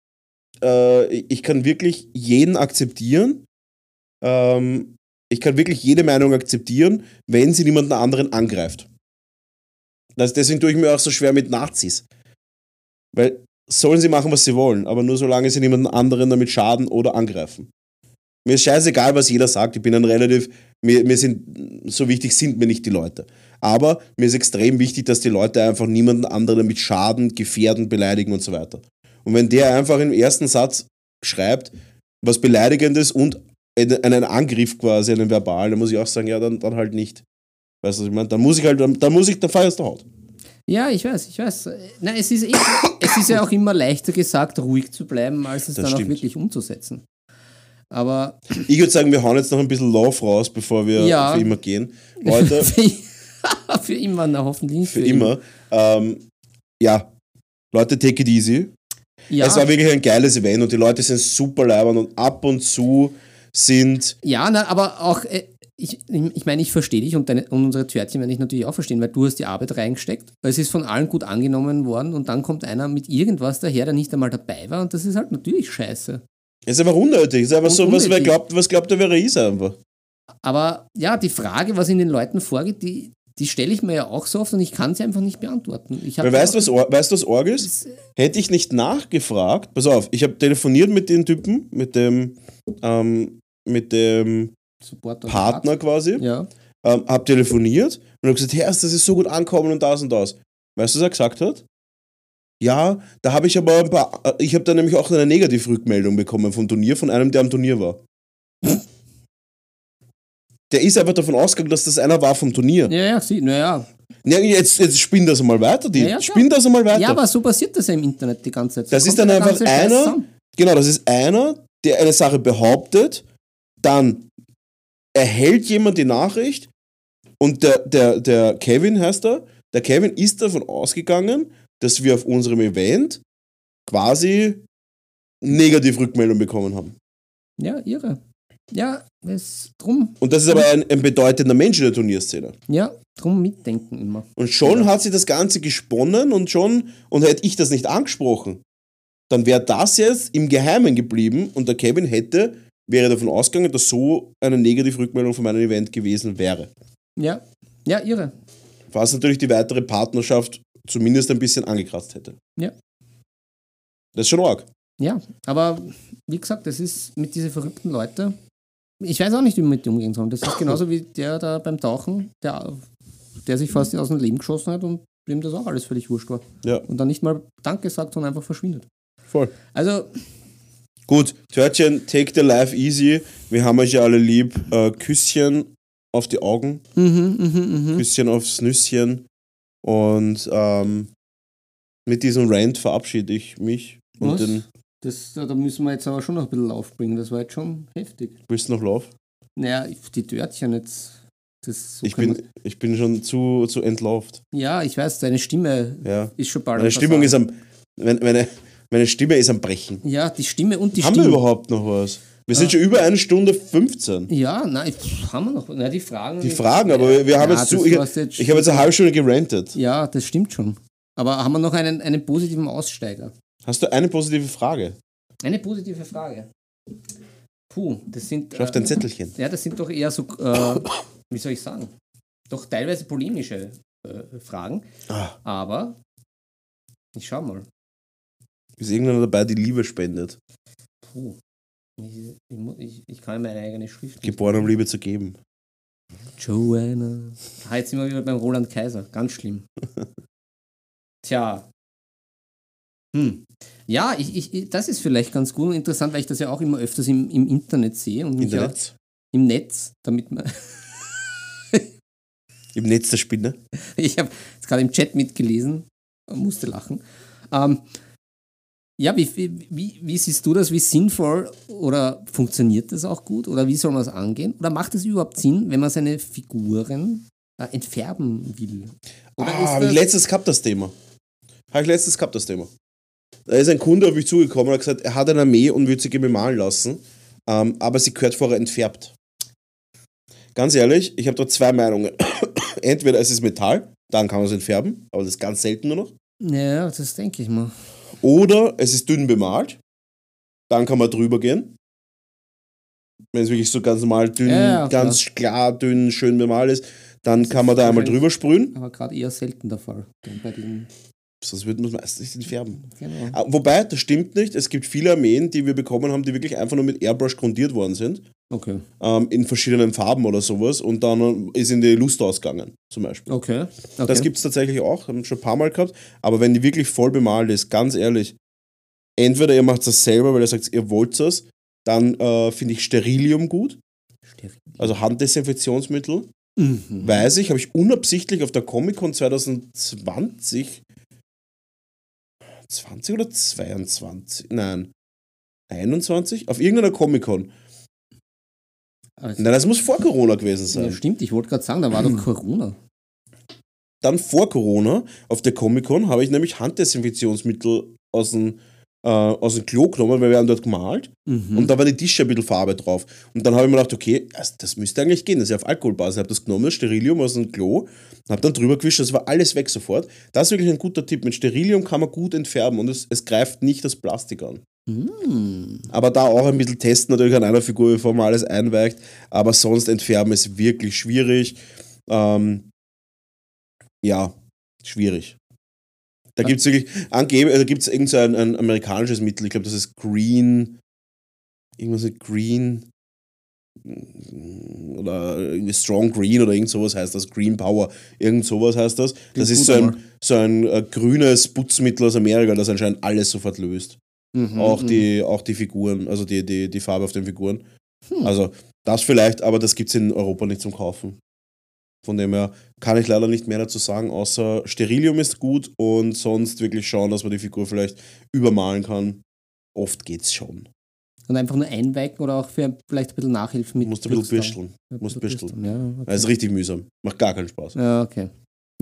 äh, ich kann wirklich jeden akzeptieren. Ähm, ich kann wirklich jede Meinung akzeptieren, wenn sie niemanden anderen angreift. Das, deswegen tue ich mir auch so schwer mit Nazis. Weil sollen sie machen, was sie wollen, aber nur solange sie niemanden anderen damit schaden oder angreifen. Mir ist scheißegal, was jeder sagt. Ich bin ein relativ, mir, mir sind, so wichtig sind mir nicht die Leute. Aber mir ist extrem wichtig, dass die Leute einfach niemanden anderen damit schaden, gefährden, beleidigen und so weiter. Und wenn der einfach im ersten Satz schreibt, was Beleidigendes und einen Angriff quasi, einen verbalen, dann muss ich auch sagen, ja, dann, dann halt nicht. Weißt du, was ich meine? Dann muss ich halt, dann, dann muss ich, dann feierst du Haut. Ja, ich weiß, ich weiß. Nein, es ist, eh, es ist ja auch immer leichter gesagt, ruhig zu bleiben, als es Das dann stimmt. auch wirklich umzusetzen. Aber Ich würde sagen, wir hauen jetzt noch ein bisschen Love raus, bevor wir Ja. für immer gehen. Leute, für immer, na hoffentlich nicht. für immer. Ähm, ja, Leute, take it easy. Ja, Es war wirklich ein geiles Event und die Leute sind super leibend und ab und zu sind ja na, aber auch, äh, ich, ich meine, ich verstehe dich und, deine, und unsere Törtchen werde ich natürlich auch verstehen, weil du hast die Arbeit reingesteckt. Es ist von allen gut angenommen worden und dann kommt einer mit irgendwas daher, der nicht einmal dabei war und das ist halt natürlich scheiße. Es ist einfach unnötig. Es ist einfach Und so, was wer glaubt, was glaubt der, er ist einfach. Aber ja, die Frage, was in den Leuten vorgeht, die, die stelle ich mir ja auch so oft und ich kann sie einfach nicht beantworten. Ich Weil weißt du, was, weißt, was Org ist? Hätte ich nicht nachgefragt, pass auf, ich habe telefoniert mit den Typen, mit dem, ähm, mit dem Support oder Partner quasi, Ja. ähm, habe telefoniert und habe gesagt, Herr, das ist so gut ankommen und das und das. Weißt du, was er gesagt hat? Ja, da habe ich aber ein paar, äh, ich habe da nämlich auch eine Negativrückmeldung bekommen vom Turnier, von einem, der am Turnier war. Der ist einfach davon ausgegangen, dass das einer war vom Turnier. Ja, ja, sie, naja. Ja, jetzt, jetzt spinn das einmal weiter, die. Ja, ja, spinn das einmal weiter. Ja, aber so passiert das ja im Internet die ganze Zeit. Das So ist dann einfach einer-. Genau, das ist einer, der eine Sache behauptet, dann erhält jemand die Nachricht und der, der, der Kevin heißt er, der Kevin ist davon ausgegangen, dass wir auf unserem Event quasi Negativrückmeldung bekommen haben. Ja, irre. Ja, es, drum, Und das ist aber ein, ein bedeutender Mensch in der Turnierszene. ja, drum mitdenken immer. Und schon hat sich das Ganze gesponnen und schon, und hätte ich das nicht angesprochen, dann wäre das jetzt im Geheimen geblieben und der Kevin hätte, wäre davon ausgegangen, dass so eine Negativrückmeldung von meinem Event gewesen wäre. Ja, ja, irre. Was natürlich die weitere Partnerschaft zumindest ein bisschen angekratzt hätte. Ja. Das ist schon arg. Ja, aber wie gesagt, das ist mit diesen verrückten Leuten. Ich weiß auch nicht, wie man mit dem umgehen soll. Das ist genauso wie der da beim Tauchen, der, der sich fast aus dem Leben geschossen hat und dem das auch alles völlig wurscht war. Ja, Und dann nicht mal Danke sagt, sondern einfach verschwindet. voll. Also, Gut, Törtchen, take the life easy. Wir haben euch ja alle lieb. Äh, Küsschen auf die Augen. mhm, mhm, mhm. Küsschen aufs Nüsschen. Und ähm, mit diesem Rant verabschiede ich mich. Was? Das, da müssen wir jetzt aber schon noch ein bisschen aufbringen. Das war jetzt schon heftig. willst du noch Lauf? Naja, die Törtchen jetzt. Das so Ich bin, ich bin schon zu, zu entlauft. ja, ich weiß, deine Stimme Ja. ist schon bald. Meine am Stimmung ist am. Meine, meine, meine Stimme ist am Brechen. Ja, die Stimme und die haben wir Stimme. überhaupt noch was? Wir sind schon über eine Stunde 15. Ja, nein, haben wir noch. Na, die Fragen. Die Fragen, aber wir, wir haben Ja, jetzt zu. Ich, jetzt ich habe jetzt eine halbe Stunde gerantet. Ja, das stimmt schon. Aber haben wir noch einen, einen positiven Aussteiger? Hast du eine positive Frage? Eine positive Frage. Puh, das sind. Schau auf dein Zettelchen. Ja, das sind doch eher so, äh, wie soll ich sagen, doch teilweise polemische äh, Fragen. Ah, Aber ich schau mal. Ist irgendeiner dabei, die Liebe spendet. Puh. Ich, ich, ich, kann meine eigene Schrift. Geboren, um Liebe zu geben. Joanna. Ah, jetzt sind wir wieder beim Roland Kaiser. Ganz schlimm. Tja. Hm. Ja, ich, ich, das ist vielleicht ganz gut und interessant, weil ich das ja auch immer öfters im, im Internet sehe und Internet. im Netz, damit man. Im Netz der Spinne. ich habe jetzt gerade im Chat mitgelesen musste lachen. Ähm, ja, wie, wie, wie, siehst du das? Wie sinnvoll oder funktioniert das auch gut? Oder wie soll man es angehen? Oder macht es überhaupt Sinn, wenn man seine Figuren äh, entfärben will? Oder ah, habe ich letztes gehabt, das Thema. Habe ich letztes gehabt, das Thema. Da ist ein Kunde auf mich zugekommen und hat gesagt, er hat eine Armee und würde sie gerne malen lassen, ähm, aber sie gehört vorher entfärbt. Ganz ehrlich, ich habe da zwei Meinungen. Entweder es ist Metall, dann kann man es entfärben, aber das ist ganz selten nur noch. Ja, das denke ich mal. Oder es ist dünn bemalt, dann kann man drüber gehen. Wenn es wirklich so ganz normal dünn, Ja, ja, ganz klar, dünn, schön bemalt ist, dann kann man da einmal drüber sprühen. Aber gerade eher selten der Fall. Bei den, Sonst würde man es nicht entfärben. genau. Ah, Wobei, das stimmt nicht. Es gibt viele Armeen, die wir bekommen haben, die wirklich einfach nur mit Airbrush grundiert worden sind. Okay. Ähm, in verschiedenen Farben oder sowas. Und dann ist in die Lust ausgegangen, zum Beispiel. Okay. okay. Das gibt es tatsächlich auch, haben wir schon ein paar Mal gehabt. Aber wenn die wirklich voll bemalt ist, ganz ehrlich, entweder ihr macht das selber, weil ihr sagt, ihr wollt das, dann äh, finde ich Sterilium gut. Steril. Also Handdesinfektionsmittel. Mhm. Weiß ich, habe ich unabsichtlich auf der Comic-Con 2020 20 oder 22? Nein. 21? Auf irgendeiner Comic-Con. Also, Nein, das muss vor Corona gewesen ja, sein. stimmt, ich wollte gerade sagen, da war doch Corona. Dann vor Corona, auf der Comic-Con, habe ich nämlich Handdesinfektionsmittel aus dem, äh, aus dem Klo genommen, weil wir haben dort gemalt. Mhm. Und da war die Tische ein bisschen Farbe drauf. Und dann habe ich mir gedacht, okay, das, das müsste eigentlich gehen. Das ist ja auf Alkoholbasis. Ich habe das genommen, Sterilium aus dem Klo, habe dann drüber gewischt, das war alles weg sofort. Das ist wirklich ein guter Tipp. Mit Sterilium kann man gut entfärben und es, es greift nicht das Plastik an. Mhm. Aber da auch ein bisschen testen natürlich an einer Figur, bevor man alles einweicht. Aber sonst entfärben ist wirklich schwierig. Ähm, ja, schwierig. Da gibt es wirklich, angebe, da gibt es irgend so ein, amerikanisches Mittel, ich glaube, das ist Green, irgendwas mit Green mm, oder irgendwie Strong Green oder irgend sowas heißt das, Green Power, irgend sowas heißt das. Das Klingt ist so ein, so ein äh, grünes Putzmittel aus Amerika, das anscheinend alles sofort löst. Mhm, Auch, mhm. die, auch die Figuren, also die, die, die Farbe auf den Figuren. Hm. Also das vielleicht, aber das gibt es in Europa nicht zum Kaufen. Von dem her kann ich leider nicht mehr dazu sagen, außer Sterilium ist gut und sonst wirklich schauen, dass man die Figur vielleicht übermalen kann. Oft geht's schon. Und einfach nur einweichen oder auch für vielleicht ein bisschen Nachhilfe Du mit musst ein bisschen bürsteln. Musst bürsteln. Ja, okay. Das ist richtig mühsam. Macht gar keinen Spaß. ja, okay.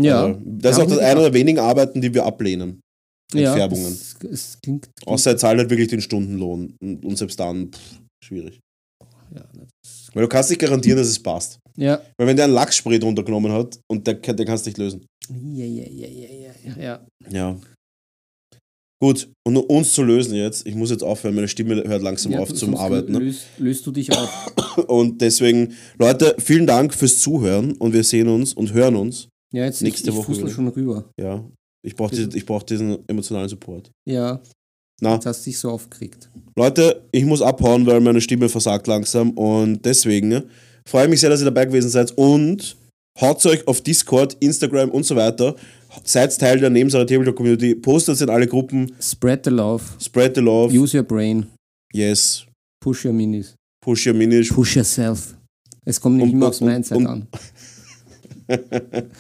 Ja, Also, das ist auch das eine der wenigen Arbeiten, die wir ablehnen. ja, Entfärbungen. Es, es klingt, klingt Außer er zahlt halt wirklich den Stundenlohn. Und und selbst dann, pff, schwierig. ja, Weil du kannst nicht garantieren, dass es passt. Ja. Weil wenn der einen Lachsspray drunter genommen hat und der, der kannst du nicht lösen. Ja, ja, ja, ja, ja, ja, ja. Gut, und um uns zu lösen jetzt, ich muss jetzt aufhören, meine Stimme hört langsam ja, auf zum Arbeiten. Ne? Löst, löst du dich auf. Und deswegen, Leute, vielen Dank fürs Zuhören und wir sehen uns und hören uns. Ja, jetzt Nächste ich, ich Woche wieder. schon rüber. Ja. Ich brauche diesen, ich brauch diesen emotionalen Support. Ja, Na, jetzt hast du dich so aufgeregt. Leute, ich muss abhauen, weil meine Stimme versagt langsam und deswegen freue ich mich sehr, dass ihr dabei gewesen seid und haut euch auf Discord, Instagram und so weiter. Seid Teil der Nebensache Tabletop Community, postet es in alle Gruppen, Spread the love. spread the love. Use your brain. Yes. Push your minis. Push your Minish. Push yourself. Es kommt nicht Und- immer aufs und- Mindset und- an.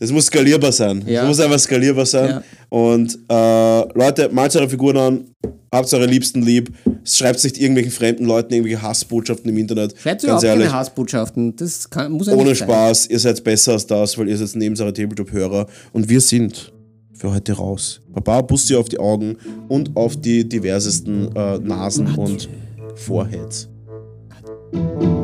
Das muss skalierbar sein. Ja. Das muss einfach skalierbar sein. Ja. Und äh, Leute, malt eure Figuren an, habt eure Liebsten lieb, schreibt nicht irgendwelchen fremden Leuten irgendwelche Hassbotschaften im Internet. Schreibt überhaupt ehrlich, keine Hassbotschaften. Das kann, muss ja ohne nicht sein. Spaß, ihr seid besser als das, weil ihr seid Nebensache Tabletop-Hörer. Und wir sind für heute raus. Baba, Bussi auf die Augen und auf die diversesten äh, Nasen und Foreheads. Adieu.